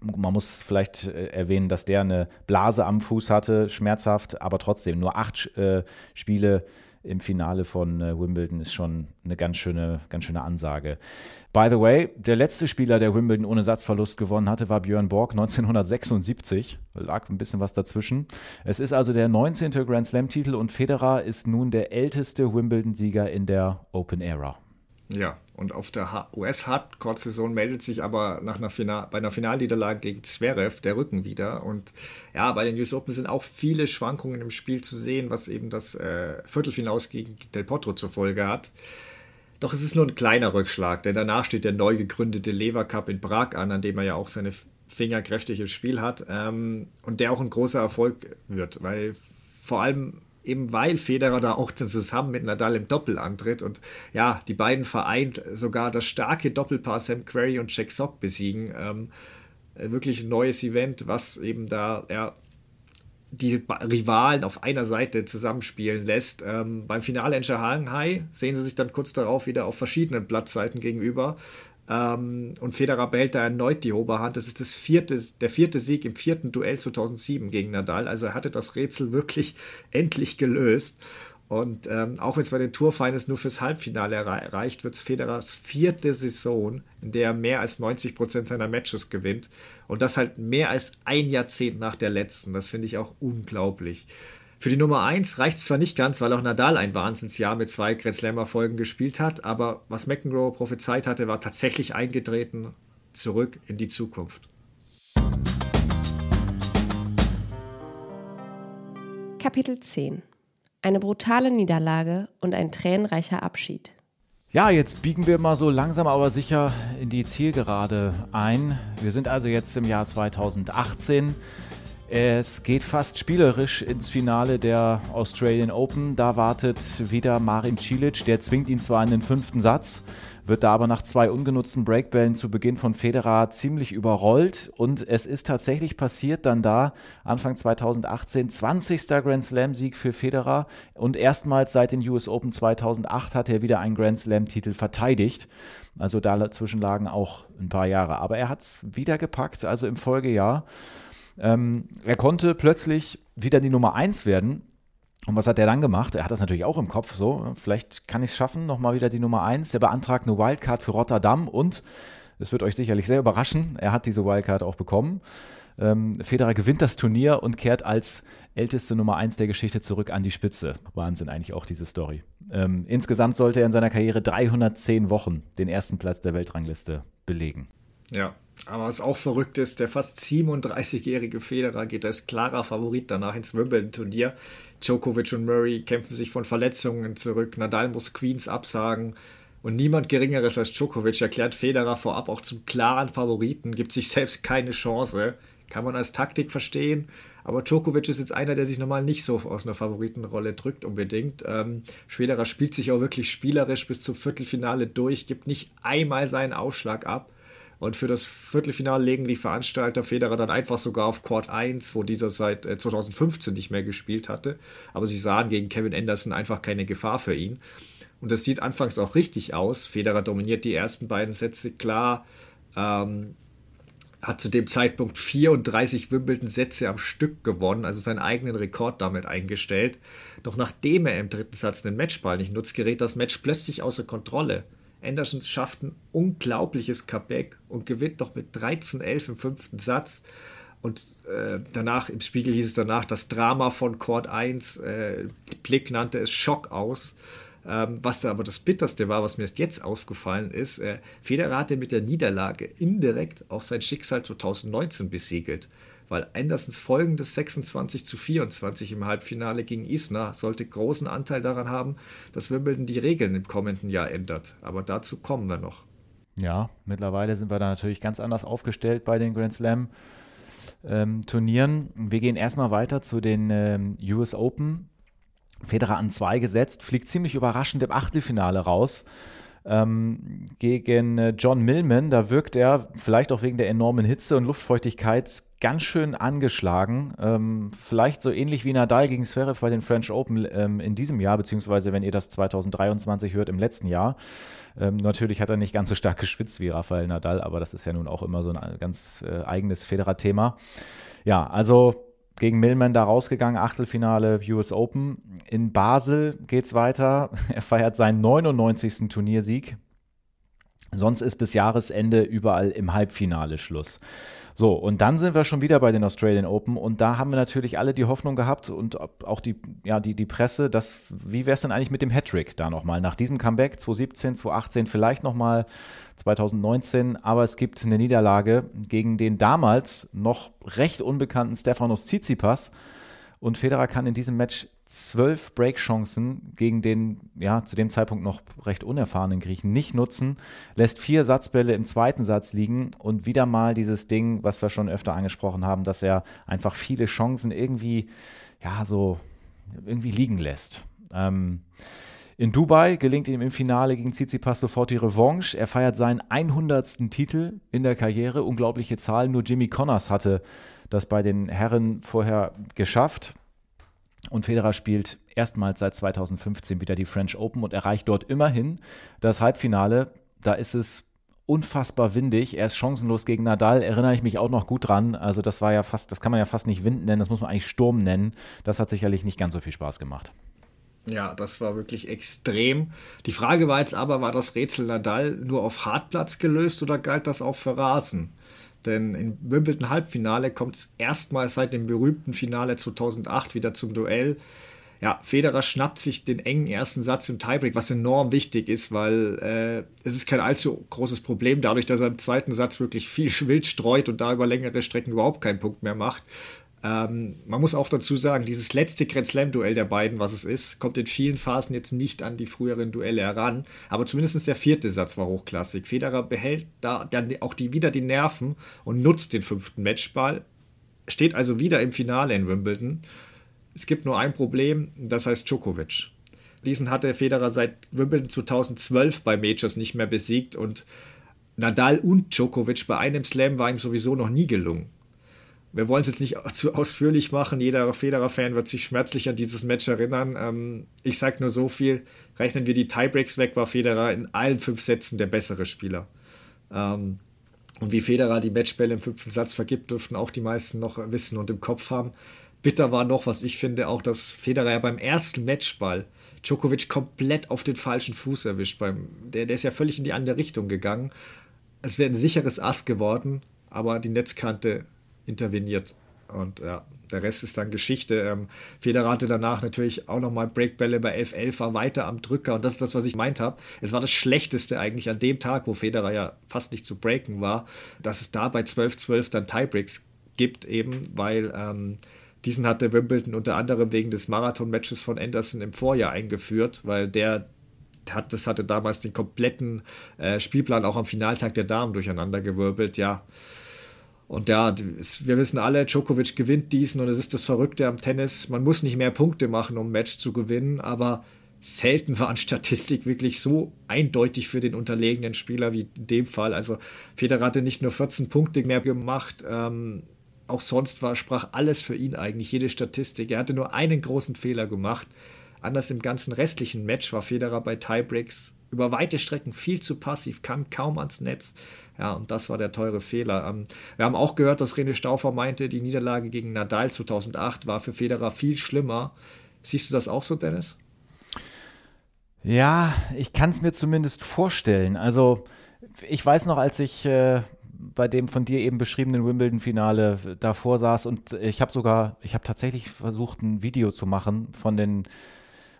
Man muss vielleicht äh, erwähnen, dass der eine Blase am Fuß hatte, schmerzhaft, aber trotzdem nur acht äh, Spiele im Finale von äh, Wimbledon ist schon eine ganz schöne, ganz schöne Ansage. By the way, der letzte Spieler, der Wimbledon ohne Satzverlust gewonnen hatte, war Björn Borg 1976. Lag ein bisschen was dazwischen. Es ist also der 19. Grand Slam-Titel und Federer ist nun der älteste Wimbledon-Sieger in der Open Era. Ja, und auf der US-Hardcore-Saison meldet sich aber nach einer Final bei einer Finalniederlage gegen Zverev der Rücken wieder. Und ja, bei den US Open sind auch viele Schwankungen im Spiel zu sehen, was eben das äh, Viertelfinale gegen Del Potro zur Folge hat. Doch es ist nur ein kleiner Rückschlag, denn danach steht der neu gegründete Lever Cup in Prag an, an dem er ja auch seine Finger kräftig im Spiel hat ähm, und der auch ein großer Erfolg wird, weil vor allem eben weil Federer da auch zusammen mit Nadal im Doppel antritt und ja, die beiden vereint sogar das starke Doppelpaar Sam Querrey und Jack Sock besiegen. Ähm, wirklich ein neues Event, was eben da ja, die Rivalen auf einer Seite zusammenspielen lässt. Ähm, beim Finale in Shanghai sehen sie sich dann kurz darauf wieder auf verschiedenen Platzseiten gegenüber. Ähm, und Federer behält da erneut die Oberhand. Das ist das vierte, der vierte Sieg im vierten Duell 2007 gegen Nadal. Also er hatte das Rätsel *laughs* wirklich endlich gelöst. Und ähm, auch wenn es bei den Tourfinals nur fürs Halbfinale erreicht, wird es Federers vierte Saison, in der er mehr als 90 Prozent seiner Matches gewinnt. Und das halt mehr als ein Jahrzehnt nach der letzten. Das finde ich auch unglaublich. Für die Nummer 1 reicht es zwar nicht ganz, weil auch Nadal ein Wahnsinnsjahr mit zwei Grand Slammer-Folgen gespielt hat, aber was McEnroe prophezeit hatte, war tatsächlich eingetreten, zurück in die Zukunft. Kapitel 10 Eine brutale Niederlage und ein tränenreicher Abschied. Ja, jetzt biegen wir mal so langsam aber sicher in die Zielgerade ein. Wir sind also jetzt im Jahr 2018. Es geht fast spielerisch ins Finale der Australian Open. Da wartet wieder Marin Cilic. Der zwingt ihn zwar in den fünften Satz, wird da aber nach zwei ungenutzten Breakbällen zu Beginn von Federer ziemlich überrollt. Und es ist tatsächlich passiert dann da, Anfang 2018, 20. Grand Slam-Sieg für Federer. Und erstmals seit den US Open 2008 hat er wieder einen Grand Slam-Titel verteidigt. Also dazwischen lagen auch ein paar Jahre. Aber er hat es wieder gepackt, also im Folgejahr. Ähm, er konnte plötzlich wieder die Nummer 1 werden. Und was hat er dann gemacht? Er hat das natürlich auch im Kopf so. Vielleicht kann ich es schaffen, nochmal wieder die Nummer 1. Er beantragt eine Wildcard für Rotterdam und es wird euch sicherlich sehr überraschen. Er hat diese Wildcard auch bekommen. Ähm, Federer gewinnt das Turnier und kehrt als älteste Nummer 1 der Geschichte zurück an die Spitze. Wahnsinn eigentlich auch diese Story. Ähm, insgesamt sollte er in seiner Karriere 310 Wochen den ersten Platz der Weltrangliste belegen. Ja, aber was auch verrückt ist, der fast 37-jährige Federer geht als klarer Favorit danach ins Wimbledon-Turnier. Djokovic und Murray kämpfen sich von Verletzungen zurück. Nadal muss Queens absagen. Und niemand Geringeres als Djokovic erklärt Federer vorab auch zum klaren Favoriten, gibt sich selbst keine Chance. Kann man als Taktik verstehen. Aber Djokovic ist jetzt einer, der sich normal nicht so aus einer Favoritenrolle drückt unbedingt. Ähm, Federer spielt sich auch wirklich spielerisch bis zum Viertelfinale durch, gibt nicht einmal seinen Ausschlag ab. Und für das Viertelfinale legen die Veranstalter Federer dann einfach sogar auf Court 1, wo dieser seit 2015 äh, nicht mehr gespielt hatte. Aber sie sahen gegen Kevin Anderson einfach keine Gefahr für ihn. Und das sieht anfangs auch richtig aus. Federer dominiert die ersten beiden Sätze klar. Ähm, hat zu dem Zeitpunkt 34 Wimbledon-Sätze am Stück gewonnen, also seinen eigenen Rekord damit eingestellt. Doch nachdem er im dritten Satz den Matchball nicht nutzt, gerät das Match plötzlich außer Kontrolle. Anderson schafft ein unglaubliches Comeback und gewinnt noch mit 13-11 im fünften Satz. Und äh, danach, im Spiegel hieß es danach, das Drama von Court 1, äh, Blick nannte es Schock aus. Ähm, was aber das Bitterste war, was mir erst jetzt aufgefallen ist, äh, Federer hatte mit der Niederlage indirekt auch sein Schicksal 2019 besiegelt weil Andersons folgendes 26 zu 24 im Halbfinale gegen Isner sollte großen Anteil daran haben, dass Wimbledon die Regeln im kommenden Jahr ändert. Aber dazu kommen wir noch. Ja, mittlerweile sind wir da natürlich ganz anders aufgestellt bei den Grand Slam. Ähm, Turnieren. Wir gehen erstmal weiter zu den ähm, US Open. Federer an zwei gesetzt, fliegt ziemlich überraschend im Achtelfinale raus ähm, gegen äh, John Millman. Da wirkt er vielleicht auch wegen der enormen Hitze und Luftfeuchtigkeit ganz schön angeschlagen. Ähm, vielleicht so ähnlich wie Nadal gegen Zverev bei den French Open ähm, in diesem Jahr, beziehungsweise wenn ihr das 2023 hört, im letzten Jahr. Ähm, natürlich hat er nicht ganz so stark gespitzt wie Rafael Nadal, aber das ist ja nun auch immer so ein ganz äh, eigenes Federer-Thema. Ja, also gegen Millman da rausgegangen, Achtelfinale US Open. In Basel geht es weiter. *laughs* Er feiert seinen 99. Turniersieg. Sonst ist bis Jahresende überall im Halbfinale Schluss. So, und dann sind wir schon wieder bei den Australian Open und da haben wir natürlich alle die Hoffnung gehabt und auch die, ja, die, die Presse, dass, wie wäre es denn eigentlich mit dem Hattrick da nochmal? Nach diesem Comeback 2017, 2018, vielleicht nochmal 2019, aber es gibt eine Niederlage gegen den damals noch recht unbekannten Stefanos Tsitsipas und Federer kann in diesem Match zwölf Breakchancen gegen den, ja, zu dem Zeitpunkt noch recht unerfahrenen Griechen nicht nutzen, lässt vier Satzbälle im zweiten Satz liegen und wieder mal dieses Ding, was wir schon öfter angesprochen haben, dass er einfach viele Chancen irgendwie, ja, so irgendwie liegen lässt. Ähm, in Dubai gelingt ihm im Finale gegen Tsitsipas sofort die Revanche. Er feiert seinen 100. Titel in der Karriere. Unglaubliche Zahl. Nur Jimmy Connors hatte das bei den Herren vorher geschafft. Und Federer spielt erstmals seit 2015 wieder die French Open und erreicht dort immerhin das Halbfinale. Da ist es unfassbar windig. Er ist chancenlos gegen Nadal, erinnere ich mich auch noch gut dran. Also das war ja fast, das kann man ja fast nicht Wind nennen, das muss man eigentlich Sturm nennen. Das hat sicherlich nicht ganz so viel Spaß gemacht. Ja, das war wirklich extrem. Die Frage war jetzt aber, war das Rätsel Nadal nur auf Hartplatz gelöst oder galt das auch für Rasen? Denn im Wimbledon Halbfinale kommt es erstmals seit dem berühmten Finale 2008 wieder zum Duell. Ja, Federer schnappt sich den engen ersten Satz im Tiebreak, was enorm wichtig ist, weil äh, es ist kein allzu großes Problem, dadurch, dass er im zweiten Satz wirklich viel *laughs* wild streut und da über längere Strecken überhaupt keinen Punkt mehr macht. Ähm, man muss auch dazu sagen, dieses letzte Grand Slam-Duell der beiden, was es ist, kommt in vielen Phasen jetzt nicht an die früheren Duelle heran. Aber zumindest der vierte Satz war hochklassig. Federer behält da dann auch die, wieder die Nerven und nutzt den fünften Matchball. Steht also wieder im Finale in Wimbledon. Es gibt nur ein Problem, das heißt Djokovic. Diesen hatte Federer seit Wimbledon 2012 bei Majors nicht mehr besiegt und Nadal und Djokovic bei einem Slam war ihm sowieso noch nie gelungen wir wollen es jetzt nicht *laughs* zu ausführlich machen. Jeder Federer-Fan wird sich schmerzlich an dieses Match erinnern. Ähm, ich sage nur so viel: Rechnen wir die Tiebreaks weg, war Federer in allen fünf Sätzen der bessere Spieler. Ähm, und wie Federer die Matchbälle im fünften Satz vergibt, dürften auch die meisten noch wissen und im Kopf haben. Bitter war noch, was ich finde, auch, dass Federer ja beim ersten Matchball Djokovic komplett auf den falschen Fuß erwischt. Beim, der, der ist ja völlig in die andere Richtung gegangen. Es wäre ein sicheres Ass geworden, aber die Netzkante interveniert. Und ja, der Rest ist dann Geschichte. Ähm, Federer hatte danach natürlich auch nochmal Breakbälle bei 11-11, war weiter am Drücker. Und das ist das, was ich meint habe. Es war das Schlechteste eigentlich an dem Tag, wo Federer ja fast nicht zu breaken war, dass es da bei 12-12 dann Tiebreaks gibt, eben weil ähm, diesen hatte Wimbledon unter anderem wegen des Marathon-Matches von Anderson im Vorjahr eingeführt, weil der hat, das hatte damals den kompletten äh, Spielplan auch am Finaltag der Damen durcheinandergewirbelt. Ja, und ja, wir wissen alle, Djokovic gewinnt diesen und es ist das Verrückte am Tennis. Man muss nicht mehr Punkte machen, um ein Match zu gewinnen, aber selten war an Statistik wirklich so eindeutig für den unterlegenen Spieler wie in dem Fall. Also Federer hatte nicht nur 14 Punkte mehr gemacht, ähm, auch sonst war, sprach alles für ihn eigentlich, jede Statistik. Er hatte nur einen großen Fehler gemacht. Anders im ganzen restlichen Match war Federer bei Tiebreaks über weite Strecken viel zu passiv, kam kaum ans Netz. Ja, und das war der teure Fehler. Ähm, wir haben auch gehört, dass René Stauffer meinte, die Niederlage gegen Nadal 2008 war für Federer viel schlimmer. Siehst du das auch so, Dennis? Ja, ich kann es mir zumindest vorstellen. Also, ich weiß noch, als ich äh, bei dem von dir eben beschriebenen Wimbledon-Finale davor saß und ich habe sogar, ich habe tatsächlich versucht, ein Video zu machen von den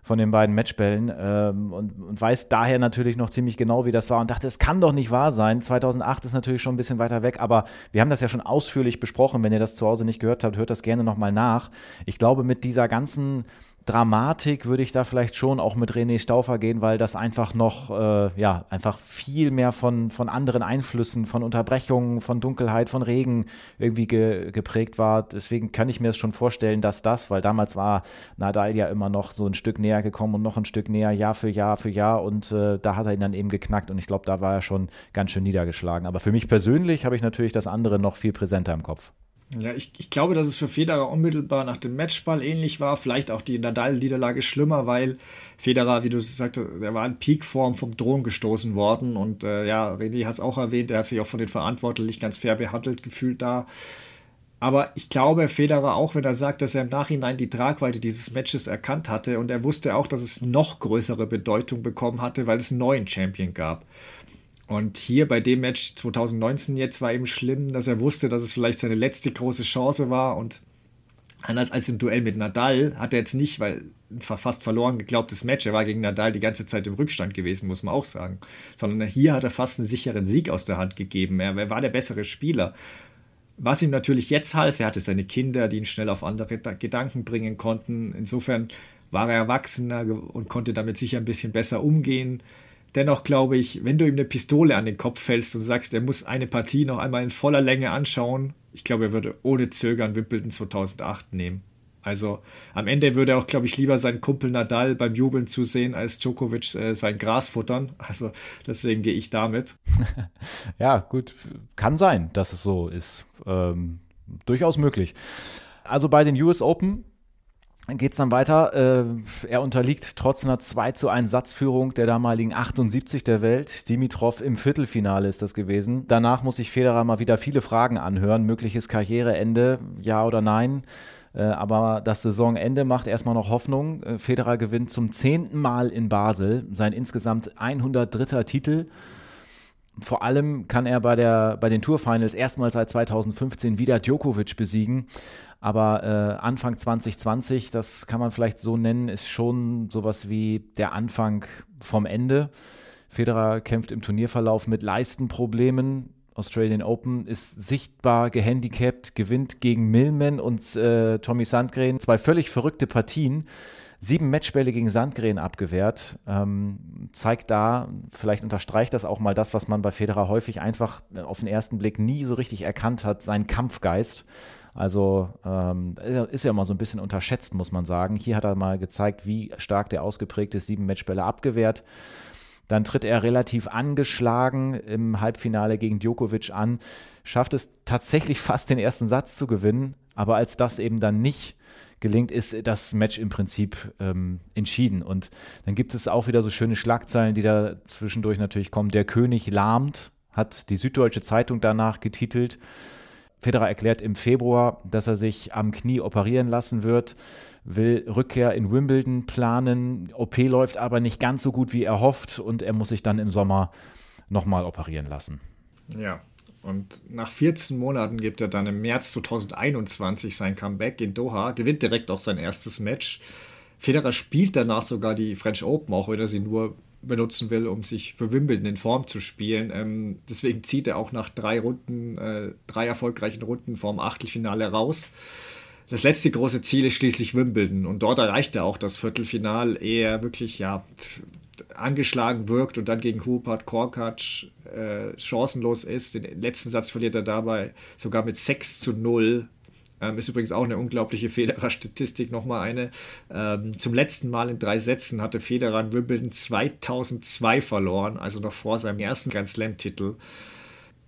von den beiden Matchbällen ähm, und, und, weiß daher natürlich noch ziemlich genau, wie das war und dachte, es kann doch nicht wahr sein. 2008 ist natürlich schon ein bisschen weiter weg, aber wir haben das ja schon ausführlich besprochen. Wenn ihr das zu Hause nicht gehört habt, hört das gerne nochmal nach. Ich glaube, mit dieser ganzen Dramatik würde ich da vielleicht schon auch mit René Stauffer gehen, weil das einfach noch, äh, ja, einfach viel mehr von, von anderen Einflüssen, von Unterbrechungen, von Dunkelheit, von Regen irgendwie ge, geprägt war. Deswegen kann ich mir es schon vorstellen, dass das, weil damals war Nadal ja immer noch so ein Stück näher gekommen und noch ein Stück näher, Jahr für Jahr für Jahr und äh, da hat er ihn dann eben geknackt und ich glaube, da war er schon ganz schön niedergeschlagen. Aber für mich persönlich habe ich natürlich das andere noch viel präsenter im Kopf. Ja, ich, ich glaube, dass es für Federer unmittelbar nach dem Matchball ähnlich war. Vielleicht auch die Nadal-Niederlage schlimmer, weil Federer, wie du sagst, der war in Peakform vom Drohnen gestoßen worden. Und äh, ja, René hat es auch erwähnt, er hat sich auch von den Verantwortlichen ganz fair behandelt gefühlt da. Aber ich glaube, Federer auch, wenn er sagt, dass er im Nachhinein die Tragweite dieses Matches erkannt hatte und er wusste auch, dass es noch größere Bedeutung bekommen hatte, weil es einen neuen Champion gab. Und hier bei dem Match 2019 jetzt war eben schlimm, dass er wusste, dass es vielleicht seine letzte große Chance war und anders als im Duell mit Nadal hat er jetzt nicht, weil fast verloren geglaubtes Match, er war gegen Nadal die ganze Zeit im Rückstand gewesen, muss man auch sagen, sondern hier hat er fast einen sicheren Sieg aus der Hand gegeben. Er war der bessere Spieler. Was ihm natürlich jetzt half, er hatte seine Kinder, die ihn schnell auf andere Gedanken bringen konnten. Insofern war er erwachsener und konnte damit sicher ein bisschen besser umgehen. Dennoch glaube ich, wenn du ihm eine Pistole an den Kopf fällst und sagst, er muss eine Partie noch einmal in voller Länge anschauen, ich glaube, er würde ohne Zögern Wimbledon 2008 nehmen. Also am Ende würde er auch, glaube ich, lieber seinen Kumpel Nadal beim Jubeln zusehen, als Djokovic äh, sein Gras futtern. *laughs* Also deswegen gehe ich damit. *laughs* ja, gut. Kann sein, dass es so ist. Ähm, durchaus möglich. Also bei den US Open geht es dann weiter. Äh, er unterliegt trotz einer 2 zu 1 Satzführung der damaligen 78 der Welt. Dimitrov im Viertelfinale ist das gewesen. Danach muss sich Federer mal wieder viele Fragen anhören. Mögliches Karriereende, ja oder nein. Äh, aber das Saisonende macht erstmal noch Hoffnung. Äh, Federer gewinnt zum zehnten Mal in Basel sein insgesamt 103. Titel. Vor allem kann er bei, der, bei den Tourfinals erstmals seit 2015 wieder Djokovic besiegen. Aber äh, Anfang 2020, das kann man vielleicht so nennen, ist schon sowas wie der Anfang vom Ende. Federer kämpft im Turnierverlauf mit Leistenproblemen. Australian Open ist sichtbar gehandicapt, gewinnt gegen Millman und äh, Tommy Sandgren. Zwei völlig verrückte Partien. Sieben Matchbälle gegen Sandgren abgewehrt. Ähm, zeigt da, vielleicht unterstreicht das auch mal das, was man bei Federer häufig einfach auf den ersten Blick nie so richtig erkannt hat, seinen Kampfgeist. Also ähm, ist ja mal so ein bisschen unterschätzt, muss man sagen. Hier hat er mal gezeigt, wie stark der ausgeprägt ist, sieben Matchbälle abgewehrt. Dann tritt er relativ angeschlagen im Halbfinale gegen Djokovic an, schafft es tatsächlich fast den ersten Satz zu gewinnen, aber als das eben dann nicht gelingt, ist das Match im Prinzip ähm, entschieden. Und dann gibt es auch wieder so schöne Schlagzeilen, die da zwischendurch natürlich kommen. Der König lahmt, hat die Süddeutsche Zeitung danach getitelt. Federer erklärt im Februar, dass er sich am Knie operieren lassen wird, will Rückkehr in Wimbledon planen. OP läuft aber nicht ganz so gut, wie er hofft und er muss sich dann im Sommer nochmal operieren lassen. Ja, und nach 14 Monaten gibt er dann im März 2021 sein Comeback in Doha, gewinnt direkt auch sein erstes Match. Federer spielt danach sogar die French Open, auch wenn er sie nur benutzen will, um sich für Wimbledon in Form zu spielen. Ähm, deswegen zieht er auch nach drei Runden, äh, drei erfolgreichen Runden vorm Achtelfinale raus. Das letzte große Ziel ist schließlich Wimbledon und dort erreicht er auch das Viertelfinal, ehe er wirklich ja angeschlagen wirkt und dann gegen Hubert Korkacz äh, chancenlos ist. Den letzten Satz verliert er dabei sogar mit 6 zu 0 ähm, ist übrigens auch eine unglaubliche Federer-Statistik, nochmal eine. Ähm, zum letzten Mal in drei Sätzen hatte Federer in Wimbledon 2002 verloren, also noch vor seinem ersten Grand Slam-Titel.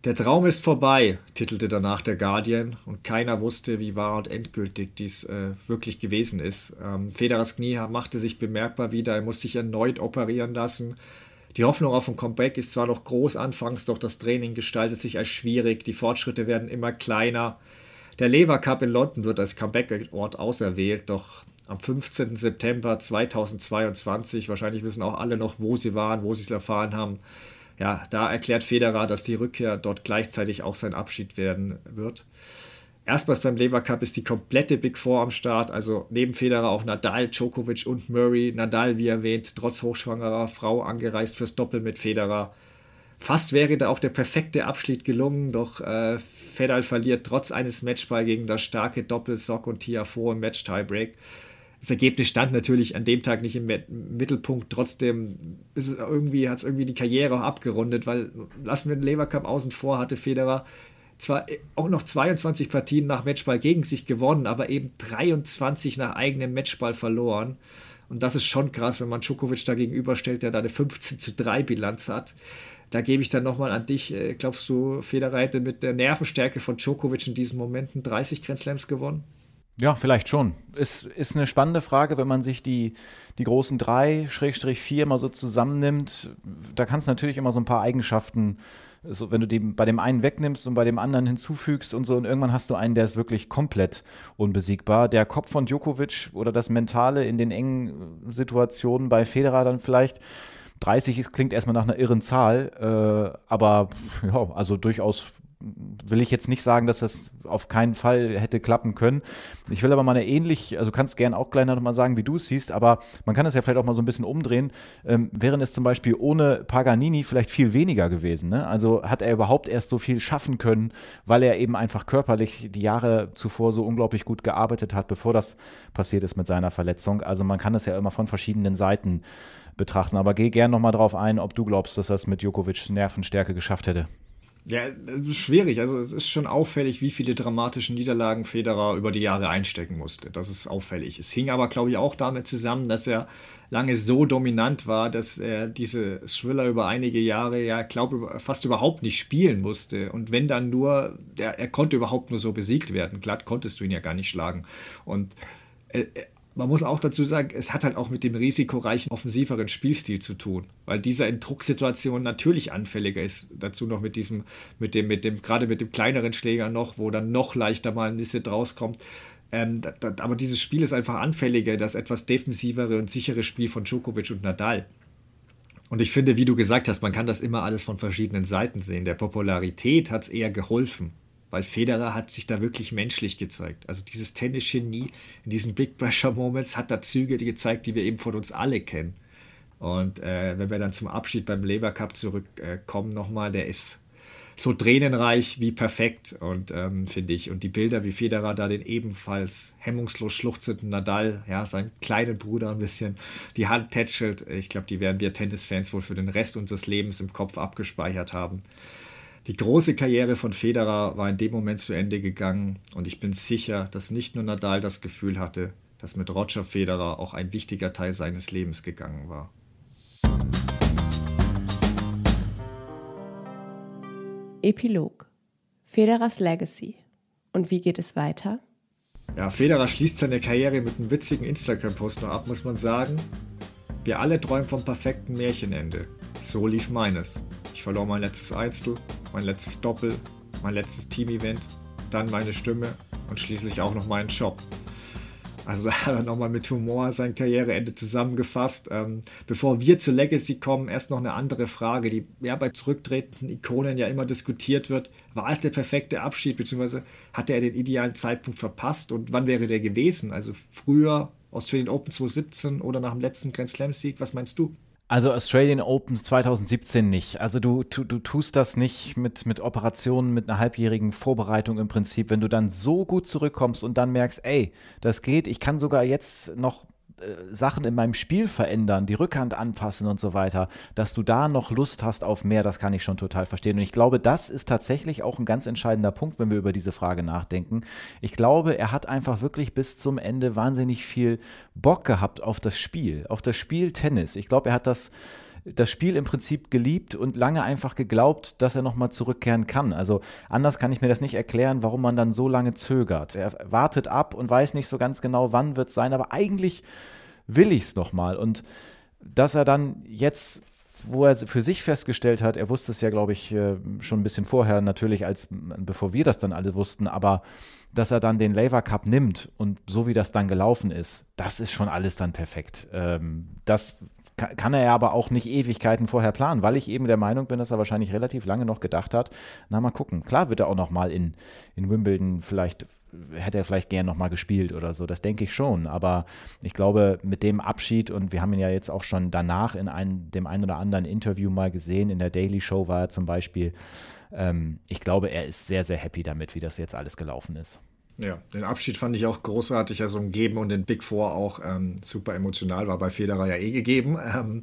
Der Traum ist vorbei, titelte danach der Guardian und keiner wusste, wie wahr und endgültig dies äh, wirklich gewesen ist. Ähm, Federers Knie machte sich bemerkbar wieder, er muss sich erneut operieren lassen. Die Hoffnung auf ein Comeback ist zwar noch groß anfangs, doch das Training gestaltet sich als schwierig, die Fortschritte werden immer kleiner. Der Lever Cup in London wird als Comeback-Ort auserwählt, doch am 15. September 2022, wahrscheinlich wissen auch alle noch, wo sie waren, wo sie es erfahren haben. Ja, da erklärt Federer, dass die Rückkehr dort gleichzeitig auch sein Abschied werden wird. Erstmals beim Lever Cup ist die komplette Big Four am Start, also neben Federer auch Nadal, Djokovic und Murray. Nadal, wie erwähnt, trotz hochschwangerer Frau angereist fürs Doppel mit Federer. Fast wäre da auch der perfekte Abschied gelungen, doch äh, Federer verliert trotz eines Matchball gegen das starke Doppelsock und Tiafo im Match-Tiebreak. Das Ergebnis stand natürlich an dem Tag nicht im Mittelpunkt. Trotzdem ist es irgendwie, hat es irgendwie die Karriere auch abgerundet, weil lassen wir den Lever Cup außen vor, hatte Federer zwar auch noch 22 Partien nach Matchball gegen sich gewonnen, aber eben 23 nach eigenem Matchball verloren. Und das ist schon krass, wenn man Djokovic da gegenüberstellt, der da eine 15 zu 3 Bilanz hat. Da gebe ich dann nochmal an dich. Äh, glaubst du, Federer hätte mit der Nervenstärke von Djokovic in diesen Momenten 30 Grand Slams gewonnen? Ja, vielleicht schon. Es ist eine spannende Frage, wenn man sich die, die großen drei, Schrägstrich vier mal so zusammennimmt. Da kannst du natürlich immer so ein paar Eigenschaften, so, wenn du die bei dem einen wegnimmst und bei dem anderen hinzufügst und so, und irgendwann hast du einen, der ist wirklich komplett unbesiegbar. Der Kopf von Djokovic oder das Mentale in den engen Situationen bei Federer dann vielleicht 30 ist, klingt erstmal nach einer irren Zahl, äh, aber ja, also durchaus will ich jetzt nicht sagen, dass das auf keinen Fall hätte klappen können. Ich will aber mal eine ähnlich, also kannst gern auch gleich noch mal sagen, wie du es siehst, aber man kann es ja vielleicht auch mal so ein bisschen umdrehen. Ähm, wären es zum Beispiel ohne Paganini vielleicht viel weniger gewesen. Ne? Also hat er überhaupt erst so viel schaffen können, weil er eben einfach körperlich die Jahre zuvor so unglaublich gut gearbeitet hat, bevor das passiert ist mit seiner Verletzung. Also man kann es ja immer von verschiedenen Seiten betrachten. Aber geh gern noch mal drauf ein, ob du glaubst, dass das mit Djokovic Nervenstärke geschafft hätte. Ja, schwierig. Also es ist schon auffällig, wie viele dramatische Niederlagen Federer über die Jahre einstecken musste. Das ist auffällig. Es hing aber, glaube ich, auch damit zusammen, dass er lange so dominant war, dass er diese Thriller über einige Jahre, ja, glaube fast überhaupt nicht spielen musste. Und wenn dann nur, der, er konnte überhaupt nur so besiegt werden. Glatt konntest du ihn ja gar nicht schlagen. Und äh, man muss auch dazu sagen, es hat halt auch mit dem risikoreichen, offensiveren Spielstil zu tun, weil dieser in Drucksituationen natürlich anfälliger ist. Dazu noch mit diesem, mit dem, mit dem, gerade mit dem kleineren Schläger noch, wo dann noch leichter mal ein bisschen rauskommt. Ähm, da, da, aber dieses Spiel ist einfach anfälliger, das etwas defensivere und sichere Spiel von Djokovic und Nadal. Und ich finde, wie du gesagt hast, man kann das immer alles von verschiedenen Seiten sehen. Der Popularität hat es eher geholfen weil Federer hat sich da wirklich menschlich gezeigt. Also dieses Tennis-Genie in diesen Big Pressure Moments hat da Züge gezeigt, die wir eben von uns alle kennen. Und äh, wenn wir dann zum Abschied beim Lever Cup zurückkommen äh, nochmal, der ist so tränenreich wie perfekt und ähm, finde ich. Und die Bilder, wie Federer da den ebenfalls hemmungslos schluchzenden Nadal, ja, seinen kleinen Bruder ein bisschen die Hand tätschelt, ich glaube, die werden wir Tennisfans wohl für den Rest unseres Lebens im Kopf abgespeichert haben. Die große Karriere von Federer war in dem Moment zu Ende gegangen und ich bin sicher, dass nicht nur Nadal das Gefühl hatte, dass mit Roger Federer auch ein wichtiger Teil seines Lebens gegangen war. Epilog Federers Legacy. Und wie geht es weiter? Ja, Federer schließt seine Karriere mit einem witzigen Instagram-Post noch ab, muss man sagen. Wir alle träumen vom perfekten Märchenende. So lief meines. Ich verlor mein letztes Einzel, mein letztes Doppel, mein letztes Team-Event, dann meine Stimme und schließlich auch noch meinen Job. Also *laughs* da hat er nochmal mit Humor sein Karriereende zusammengefasst. Ähm, bevor wir zur Legacy kommen, erst noch eine andere Frage, die ja bei zurücktretenden Ikonen ja immer diskutiert wird. War es der perfekte Abschied, beziehungsweise hatte er den idealen Zeitpunkt verpasst und wann wäre der gewesen? Also früher, Australian Open 2017 oder nach dem letzten Grand Slam-Sieg? Was meinst du? Also Australian Opens 2017 nicht. Also du, du, du tust das nicht mit, mit Operationen, mit einer halbjährigen Vorbereitung im Prinzip. Wenn du dann so gut zurückkommst und dann merkst, ey, das geht, ich kann sogar jetzt noch Sachen in meinem Spiel verändern, die Rückhand anpassen und so weiter, dass du da noch Lust hast auf mehr, das kann ich schon total verstehen. Und ich glaube, das ist tatsächlich auch ein ganz entscheidender Punkt, wenn wir über diese Frage nachdenken. Ich glaube, er hat einfach wirklich bis zum Ende wahnsinnig viel Bock gehabt auf das Spiel, auf das Spiel Tennis. Ich glaube, er hat das das Spiel im Prinzip geliebt und lange einfach geglaubt, dass er nochmal zurückkehren kann. Also anders kann ich mir das nicht erklären, warum man dann so lange zögert. Er wartet ab und weiß nicht so ganz genau, wann wird es sein, aber eigentlich will ich es nochmal. Und dass er dann jetzt wo er für sich festgestellt hat, er wusste es ja, glaube ich, äh, schon ein bisschen vorher, natürlich, als bevor wir das dann alle wussten, aber dass er dann den Laver Cup nimmt und so wie das dann gelaufen ist, das ist schon alles dann perfekt. Ähm, das kann er ja aber auch nicht Ewigkeiten vorher planen, weil ich eben der Meinung bin, dass er wahrscheinlich relativ lange noch gedacht hat, na mal gucken. Klar wird er auch noch mal in, in Wimbledon vielleicht, hätte er vielleicht gern noch mal gespielt oder so, das denke ich schon. Aber ich glaube, mit dem Abschied, und wir haben ihn ja jetzt auch schon danach in ein, dem einen oder anderen Interview mal gesehen, in der Daily Show war er zum Beispiel, ähm, ich glaube, er ist sehr, sehr happy damit, wie das jetzt alles gelaufen ist. Ja, den Abschied fand ich auch großartig, also ein Geben und den Big Four auch ähm, super emotional, war bei Federer ja eh gegeben. Ähm,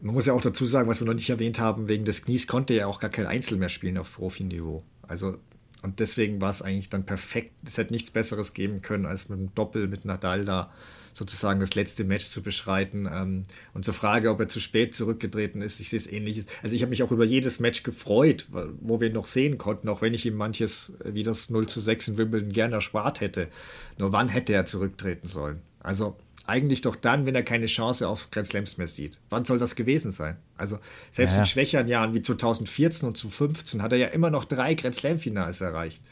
man muss ja auch dazu sagen, was wir noch nicht erwähnt haben, wegen des Knies konnte er auch gar kein Einzel mehr spielen auf Profiniveau. Also, und deswegen war es eigentlich dann perfekt. Es hätte nichts Besseres geben können, als mit dem Doppel mit Nadal da sozusagen das letzte Match zu beschreiten. Ähm, und zur Frage, ob er zu spät zurückgetreten ist, ich sehe es ähnlich. Also ich habe mich auch über jedes Match gefreut, wo wir ihn noch sehen konnten, auch wenn ich ihm manches wie das 0 zu 6 in Wimbledon gerne erspart hätte. Nur wann hätte er zurücktreten sollen? Also eigentlich doch dann, wenn er keine Chance auf Grand Slams mehr sieht. Wann soll das gewesen sein? Also selbst ja. in schwächeren Jahren wie 2014 und 2015 hat er ja immer noch drei Grand Slam Finals erreicht.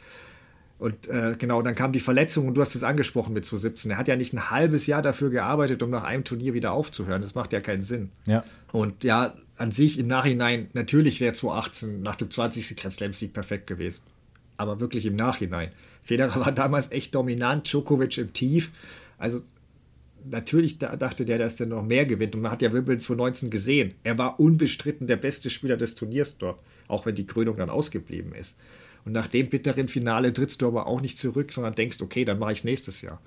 Und äh, genau, dann kam die Verletzung und du hast es angesprochen mit 2017. Er hat ja nicht ein halbes Jahr dafür gearbeitet, um nach einem Turnier wieder aufzuhören. Das macht ja keinen Sinn. Ja. Und ja, an sich im Nachhinein, natürlich wäre 2018 nach dem 20. Grand Slam Sieg perfekt gewesen. Aber wirklich im Nachhinein. Federer war damals echt dominant, Djokovic im Tief. Also natürlich dachte der, dass der noch mehr gewinnt. Und man hat ja Wimbledon 2019 gesehen. Er war unbestritten der beste Spieler des Turniers dort, auch wenn die Krönung dann ausgeblieben ist. Und nach dem bitteren Finale trittst du aber auch nicht zurück, sondern denkst, okay, dann mache ich es nächstes Jahr.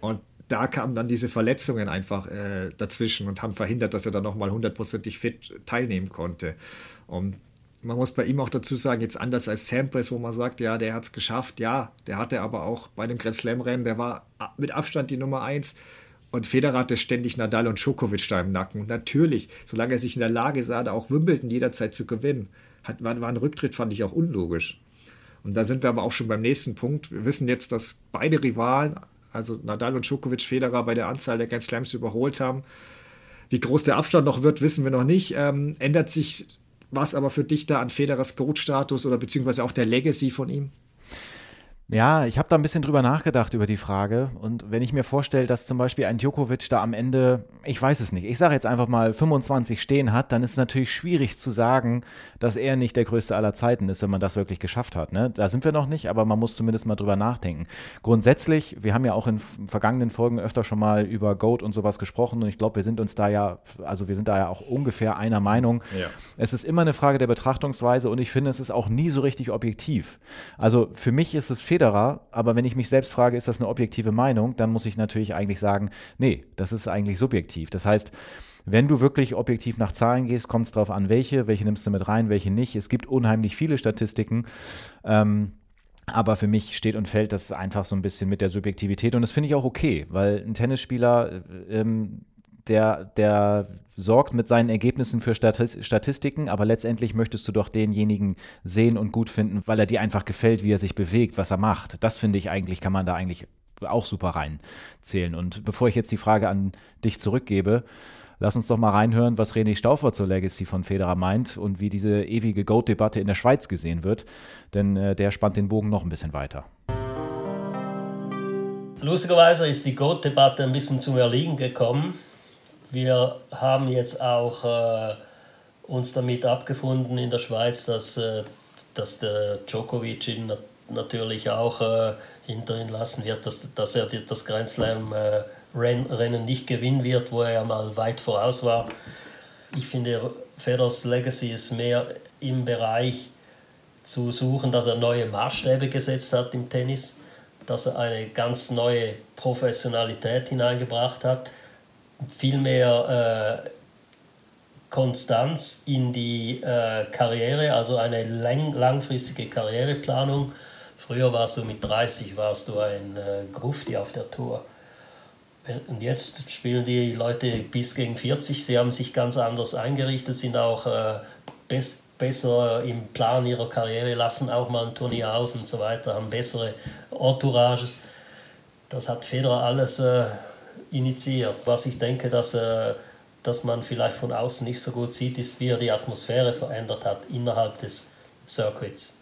Und da kamen dann diese Verletzungen einfach äh, dazwischen und haben verhindert, dass er dann nochmal hundertprozentig fit teilnehmen konnte. Und man muss bei ihm auch dazu sagen, jetzt anders als Sampras, wo man sagt, ja, der hat es geschafft, ja, der hatte aber auch bei dem Grand Slam-Rennen, der war mit Abstand die Nummer eins. Und Federer hatte ständig Nadal und Djokovic da im Nacken. Und natürlich, solange er sich in der Lage sah, da auch Wimbledon jederzeit zu gewinnen, hat, war, war ein Rücktritt, fand ich auch unlogisch. Und da sind wir aber auch schon beim nächsten Punkt. Wir wissen jetzt, dass beide Rivalen, also Nadal und Djokovic, Federer bei der Anzahl der Grand Slams überholt haben. Wie groß der Abstand noch wird, wissen wir noch nicht. Ähm, ändert sich was aber für dich da an Federers Coach-Status oder beziehungsweise auch der Legacy von ihm? Ja, ich habe da ein bisschen drüber nachgedacht über die Frage. Und wenn ich mir vorstelle, dass zum Beispiel ein Djokovic da am Ende, ich weiß es nicht, ich sage jetzt einfach mal 25 stehen hat, dann ist es natürlich schwierig zu sagen, dass er nicht der größte aller Zeiten ist, wenn man das wirklich geschafft hat. Ne? Da sind wir noch nicht, aber man muss zumindest mal drüber nachdenken. Grundsätzlich, wir haben ja auch in vergangenen Folgen öfter schon mal über Goat und sowas gesprochen und ich glaube, wir sind uns da ja, also wir sind da ja auch ungefähr einer Meinung. Ja. Es ist immer eine Frage der Betrachtungsweise und ich finde, es ist auch nie so richtig objektiv. Also für mich ist es viel Federer, aber wenn ich mich selbst frage, ist das eine objektive Meinung, dann muss ich natürlich eigentlich sagen, nee, das ist eigentlich subjektiv. Das heißt, wenn du wirklich objektiv nach Zahlen gehst, kommt es darauf an, welche, welche nimmst du mit rein, welche nicht. Es gibt unheimlich viele Statistiken. Ähm, aber für mich steht und fällt das einfach so ein bisschen mit der Subjektivität und das finde ich auch okay, weil ein Tennisspieler ähm, der, der sorgt mit seinen Ergebnissen für Statistiken, aber letztendlich möchtest du doch denjenigen sehen und gut finden, weil er dir einfach gefällt, wie er sich bewegt, was er macht. Das finde ich eigentlich, kann man da eigentlich auch super reinzählen. Und bevor ich jetzt die Frage an dich zurückgebe, lass uns doch mal reinhören, was René Stauffer zur Legacy von Federer meint und wie diese ewige Goat-Debatte in der Schweiz gesehen wird, denn äh, der spannt den Bogen noch ein bisschen weiter. Lustigerweise ist die Goat-Debatte ein bisschen zum Erliegen gekommen. Wir haben jetzt auch äh, uns damit abgefunden in der Schweiz, dass, äh, dass der Djokovic ihn natürlich auch äh, hinter ihn lassen wird, dass, dass er das Grand Slam äh, Rennen nicht gewinnen wird, wo er ja mal weit voraus war. Ich finde, Federers Legacy ist mehr im Bereich zu suchen, dass er neue Maßstäbe gesetzt hat im Tennis, dass er eine ganz neue Professionalität hineingebracht hat viel mehr äh, Konstanz in die äh, Karriere, also eine lang, langfristige Karriereplanung. Früher warst du mit 30 warst du ein äh, Grufti auf der Tour. Und jetzt spielen die Leute bis gegen 40. Sie haben sich ganz anders eingerichtet, sind auch äh, bes besser im Plan ihrer Karriere, lassen auch mal ein Turnier aus und so weiter, haben bessere Entourages. Das hat Federer alles äh, initiiert. Was ich denke, dass, äh, dass man vielleicht von außen nicht so gut sieht, ist, wie er die Atmosphäre verändert hat innerhalb des Circuits.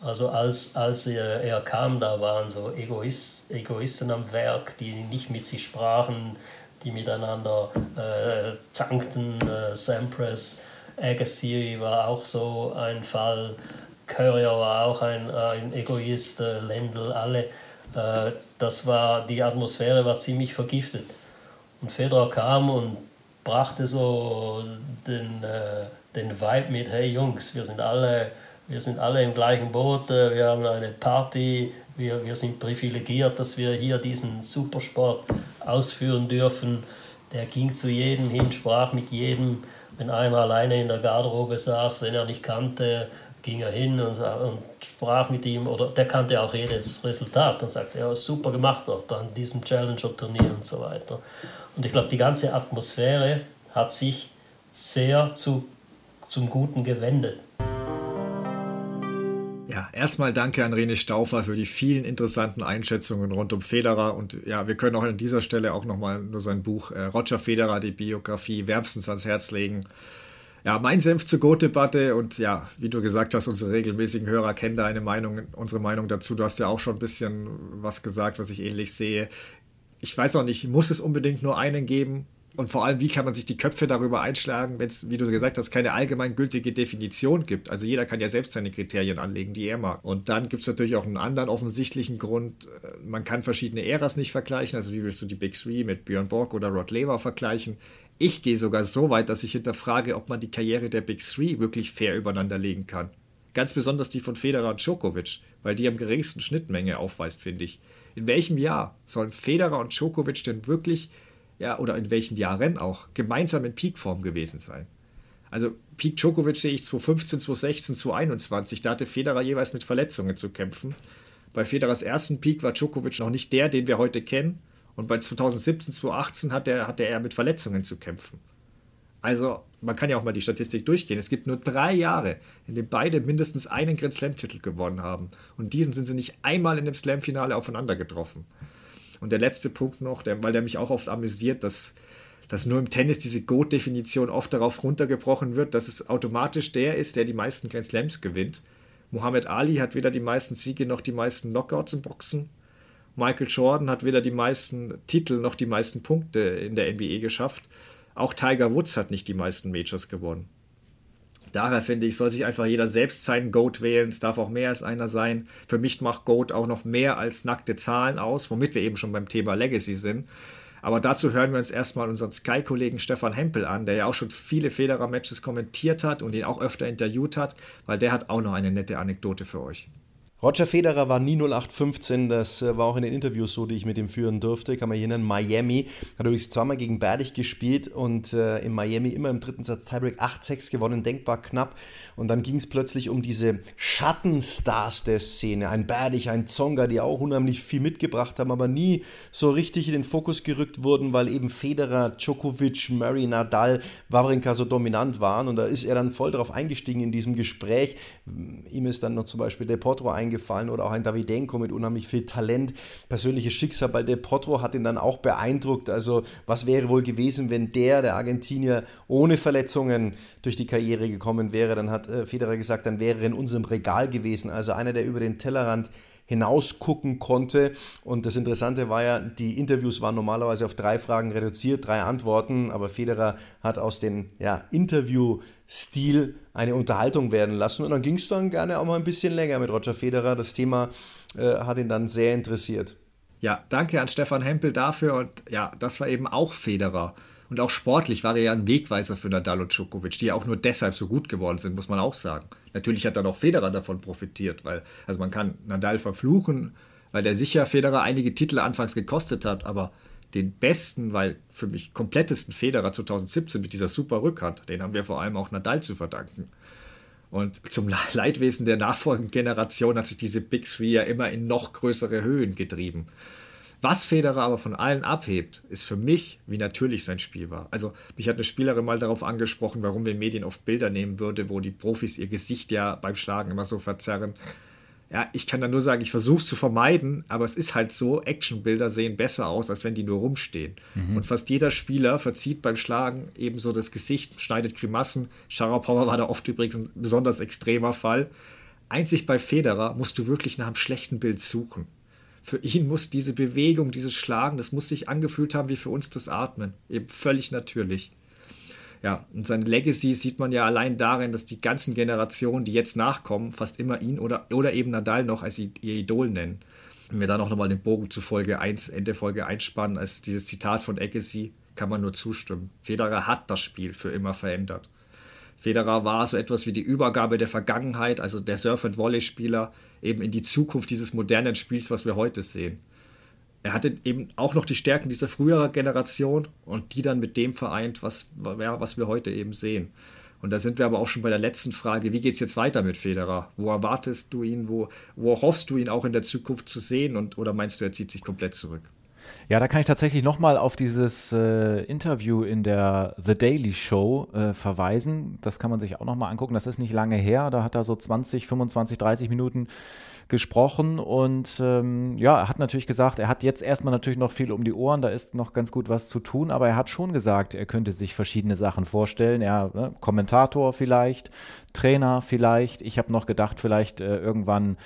Also als, als er, er kam, da waren so Egoist, Egoisten am Werk, die nicht mit sich sprachen, die miteinander äh, zankten. Äh, Sampras, Agassi war auch so ein Fall, Courier war auch ein, ein Egoist, äh, Lendl, alle das war, die Atmosphäre war ziemlich vergiftet. Und Federer kam und brachte so den, äh, den Vibe mit, hey Jungs, wir sind alle, wir sind alle im gleichen Boot, äh, wir haben eine Party, wir, wir sind privilegiert, dass wir hier diesen Supersport ausführen dürfen. Der ging zu jedem hin, sprach mit jedem. Wenn einer alleine in der Garderobe saß, den er nicht kannte, ging er hin und, und, sprach mit ihm, oder der kannte auch jedes Resultat und sagte, ja, super gemacht dort an diesem Challenger-Turnier und so weiter. Und ich glaube, die ganze Atmosphäre hat sich sehr zu, zum Guten gewendet. Ja, erstmal danke an René Stauffer für die vielen interessanten Einschätzungen rund um Federer. Und ja, wir können auch an dieser Stelle auch nochmal nur sein Buch äh, Roger Federer, die Biografie, wärmstens ans Herz legen. Ja, mein Senf zur Goat-Debatte und ja, wie du gesagt hast, unsere regelmäßigen Hörer kennen da eine Meinung, unsere Meinung dazu. Du hast ja auch schon ein bisschen was gesagt, was ich ähnlich sehe. Ich weiß auch nicht, muss es unbedingt nur einen geben? Und vor allem, wie kann man sich die Köpfe darüber einschlagen, wenn es, wie du gesagt hast, keine allgemeingültige Definition gibt. Also jeder kann ja selbst seine Kriterien anlegen, die er mag. Und dann gibt es natürlich auch einen anderen offensichtlichen Grund. Man kann verschiedene Äras nicht vergleichen. Also wie willst du die Big Three mit Björn Borg oder Rod Laver vergleichen? Ich gehe sogar so weit, dass ich hinterfrage, ob man die Karriere der Big Three wirklich fair übereinander legen kann. Ganz besonders die von Federer und Djokovic, weil die am geringsten Schnittmenge aufweist, finde ich. In welchem Jahr sollen Federer und Djokovic denn wirklich ja, oder in welchen Jahren auch, gemeinsam in Peakform gewesen sein. Also Peak Djokovic sehe ich 2015, 2016, 2021, da hatte Federer jeweils mit Verletzungen zu kämpfen. Bei Federers ersten Peak war Djokovic noch nicht der, den wir heute kennen. Und bei 2017, 2018 hatte er, hatte er mit Verletzungen zu kämpfen. Also, man kann ja auch mal die Statistik durchgehen. Es gibt nur drei Jahre, in denen beide mindestens einen Grand Slam-Titel gewonnen haben. Und diesen sind sie nicht einmal in dem Slam-Finale aufeinander getroffen. Und der letzte Punkt noch, der, weil der mich auch oft amüsiert, dass, dass nur im Tennis diese GOAT-Definition oft darauf runtergebrochen wird, dass es automatisch der ist, der die meisten Grand Slams gewinnt. Muhammad Ali hat weder die meisten Siege noch die meisten Knockouts im Boxen. Michael Jordan hat weder die meisten Titel noch die meisten Punkte in der NBA geschafft. Auch Tiger Woods hat nicht die meisten Majors gewonnen. Daher finde ich, soll sich einfach jeder selbst seinen Goat wählen. Es darf auch mehr als einer sein. Für mich macht Goat auch noch mehr als nackte Zahlen aus, womit wir eben schon beim Thema Legacy sind. Aber dazu hören wir uns erstmal unseren Sky-Kollegen Stefan Hempel an, der ja auch schon viele Federer-Matches kommentiert hat und ihn auch öfter interviewt hat, weil der hat auch noch eine nette Anekdote für euch. Roger Federer war nie 0815, das äh, war auch in den Interviews so, die ich mit ihm führen durfte, kann man hier nennen, Miami, hat übrigens zweimal gegen Berdig gespielt und äh, in Miami immer im dritten Satz Tiebreak 8-6 gewonnen, denkbar knapp und dann ging es plötzlich um diese Schattenstars der Szene. Ein Berdich, ein Zonga, die auch unheimlich viel mitgebracht haben, aber nie so richtig in den Fokus gerückt wurden, weil eben Federer, Djokovic, Murray, Nadal, Wawrinka so dominant waren. Und da ist er dann voll darauf eingestiegen in diesem Gespräch. Ihm ist dann noch zum Beispiel De Potro eingefallen oder auch ein Davidenko mit unheimlich viel Talent. Persönliches Schicksal bei De Potro hat ihn dann auch beeindruckt. Also was wäre wohl gewesen, wenn der, der Argentinier, ohne Verletzungen durch die Karriere gekommen wäre? Dann hat äh, Federer gesagt, dann wäre er in unserem Regal gewesen. Also einer, der über den Tellerrand hinaus gucken konnte. Und das Interessante war ja, die Interviews waren normalerweise auf drei Fragen reduziert, drei Antworten, aber Federer hat aus dem ja, Interview-Stil eine Unterhaltung werden lassen. Und dann ging es dann gerne auch mal ein bisschen länger mit Roger Federer. Das Thema äh, hat ihn dann sehr interessiert. Ja, danke an Stefan Hempel dafür. Und ja, das war eben auch Federer. Und auch sportlich war er ja ein Wegweiser für Nadal und Djokovic, die ja auch nur deshalb so gut geworden sind, muss man auch sagen. Natürlich hat dann auch Federer davon profitiert, weil, also man kann Nadal verfluchen, weil der sicher Federer einige Titel anfangs gekostet hat, aber den besten, weil für mich komplettesten Federer 2017 mit dieser super Rückhand, den haben wir vor allem auch Nadal zu verdanken. Und zum Leidwesen der nachfolgenden Generation hat sich diese Big Three ja immer in noch größere Höhen getrieben. Was Federer aber von allen abhebt, ist für mich, wie natürlich sein Spiel war. Also mich hat eine Spielerin mal darauf angesprochen, warum wir Medien oft Bilder nehmen würde, wo die Profis ihr Gesicht ja beim Schlagen immer so verzerren. Ja, ich kann da nur sagen, ich versuche es zu vermeiden, aber es ist halt so, Actionbilder sehen besser aus, als wenn die nur rumstehen. Mhm. Und fast jeder Spieler verzieht beim Schlagen ebenso das Gesicht, schneidet Grimassen. Sharapova war da oft übrigens ein besonders extremer Fall. Einzig bei Federer musst du wirklich nach einem schlechten Bild suchen für ihn muss diese Bewegung, dieses Schlagen, das muss sich angefühlt haben wie für uns das Atmen. Eben völlig natürlich. Ja, und sein Legacy sieht man ja allein darin, dass die ganzen Generationen, die jetzt nachkommen, fast immer ihn oder, oder eben Nadal noch als ihr Idol nennen. Wenn wir dann auch nochmal den Bogen zu Folge 1, Ende Folge 1 spannen, als dieses Zitat von Agassi, kann man nur zustimmen. Federer hat das Spiel für immer verändert. Federer war so etwas wie die Übergabe der Vergangenheit, also der Surf- and Volley-Spieler, eben in die Zukunft dieses modernen Spiels, was wir heute sehen. Er hatte eben auch noch die Stärken dieser früheren Generation und die dann mit dem vereint, was, was wir heute eben sehen. Und da sind wir aber auch schon bei der letzten Frage, wie geht es jetzt weiter mit Federer? Wo erwartest du ihn, wo, wo hoffst du ihn auch in der Zukunft zu sehen und, oder meinst du, er zieht sich komplett zurück? Ja, da kann ich tatsächlich nochmal auf dieses äh, Interview in der The Daily Show äh, verweisen. Das kann man sich auch nochmal angucken. Das ist nicht lange her. Da hat er so 20, 25, 30 Minuten gesprochen und ähm, ja, er hat natürlich gesagt, er hat jetzt erstmal natürlich noch viel um die Ohren, da ist noch ganz gut was zu tun, aber er hat schon gesagt, er könnte sich verschiedene Sachen vorstellen. Er, ne, Kommentator vielleicht, Trainer vielleicht. Ich habe noch gedacht, vielleicht äh, irgendwann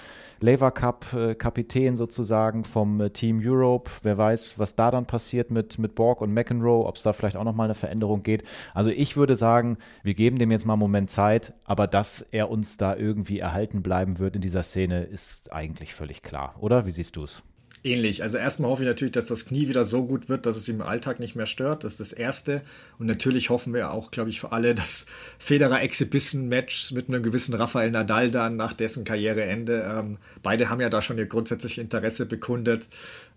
Lever Cup äh, Kapitän sozusagen vom äh, Team Europe. Wer weiß, was da dann passiert mit, mit Borg und McEnroe, ob es da vielleicht auch nochmal eine Veränderung geht. Also ich würde sagen, wir geben dem jetzt mal einen Moment Zeit, aber dass er uns da irgendwie erhalten bleiben wird in dieser Szene, ist eigentlich völlig klar, oder? Wie siehst du es? ähnlich. Also erstmal hoffe ich natürlich, dass das Knie wieder so gut wird, dass es im Alltag nicht mehr stört. Das ist das Erste. Und natürlich hoffen wir auch, glaube ich, für alle, dass Federer Exhibition-Match mit einem gewissen Rafael Nadal dann nach dessen Karriereende. Ähm, beide haben ja da schon ihr grundsätzliches Interesse bekundet.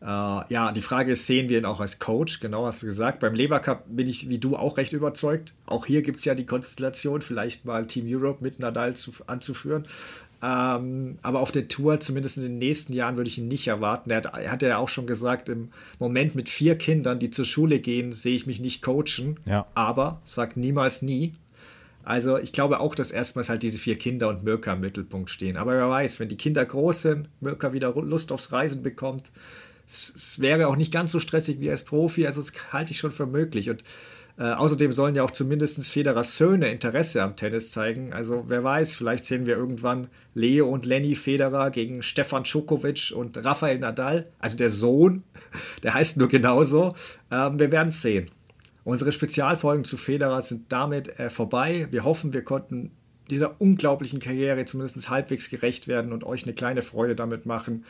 Äh, ja, die Frage ist, sehen wir ihn auch als Coach? Genau hast du gesagt. Beim Lever Cup bin ich wie du auch recht überzeugt. Auch hier gibt es ja die Konstellation, vielleicht mal Team Europe mit Nadal zu, anzuführen. Ähm, aber auf der Tour, zumindest in den nächsten Jahren, würde ich ihn nicht erwarten. Er hat, er hat ja auch schon gesagt, im Moment mit vier Kindern, die zur Schule gehen, sehe ich mich nicht coachen. Ja. Aber sag niemals nie. Also ich glaube auch, dass erstmals halt diese vier Kinder und Mirka im Mittelpunkt stehen. Aber wer weiß, wenn die Kinder groß sind, Mirka wieder Lust aufs Reisen bekommt, es, es wäre auch nicht ganz so stressig wie als Profi. Also das halte ich schon für möglich. Und äh, außerdem sollen ja auch zumindest Federers Söhne Interesse am Tennis zeigen. Also wer weiß, vielleicht sehen wir irgendwann Leo und Lenny Federer gegen Stefan Djokovic und Rafael Nadal. Also der Sohn, *laughs* der heißt nur genauso. Ähm, wir werden es sehen. Unsere Spezialfolgen zu Federer sind damit äh, vorbei. Wir hoffen, wir konnten dieser unglaublichen Karriere zumindest halbwegs gerecht werden und euch eine kleine Freude damit machen.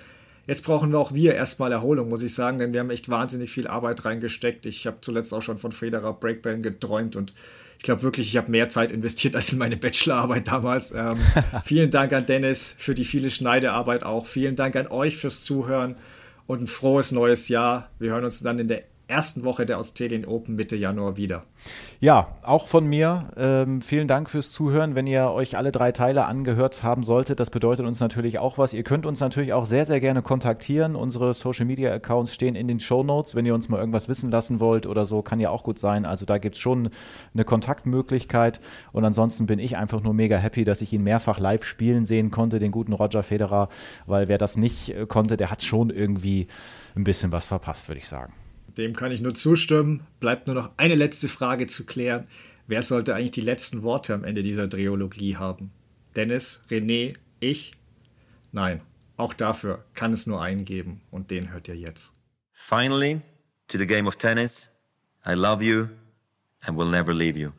Jetzt brauchen wir auch wir erstmal Erholung, muss ich sagen, denn wir haben echt wahnsinnig viel Arbeit reingesteckt. Ich habe zuletzt auch schon von Federer Breakbällen geträumt und ich glaube wirklich, ich habe mehr Zeit investiert als in meine Bachelorarbeit damals. Ähm, *laughs* vielen Dank an Dennis für die viele Schneidearbeit auch. Vielen Dank an euch fürs Zuhören und ein frohes neues Jahr. Wir hören uns dann in der ersten Woche der Australian Open Mitte Januar wieder. Ja, auch von mir. Ähm, vielen Dank fürs Zuhören. Wenn ihr euch alle drei Teile angehört haben solltet, das bedeutet uns natürlich auch was. Ihr könnt uns natürlich auch sehr, sehr gerne kontaktieren. Unsere Social Media Accounts stehen in den Show Notes. Wenn ihr uns mal irgendwas wissen lassen wollt oder so, kann ja auch gut sein. Also da gibt es schon eine Kontaktmöglichkeit. Und ansonsten bin ich einfach nur mega happy, dass ich ihn mehrfach live spielen sehen konnte, den guten Roger Federer. Weil wer das nicht äh, konnte, der hat schon irgendwie ein bisschen was verpasst, würde ich sagen. Dem kann ich nur zustimmen. Bleibt nur noch eine letzte Frage zu klären. Wer sollte eigentlich die letzten Worte am Ende dieser Dreologie haben? Dennis, René, ich? Nein, auch dafür kann es nur einen geben und den hört ihr jetzt. Finally, to the game of tennis. I love you and will never leave you.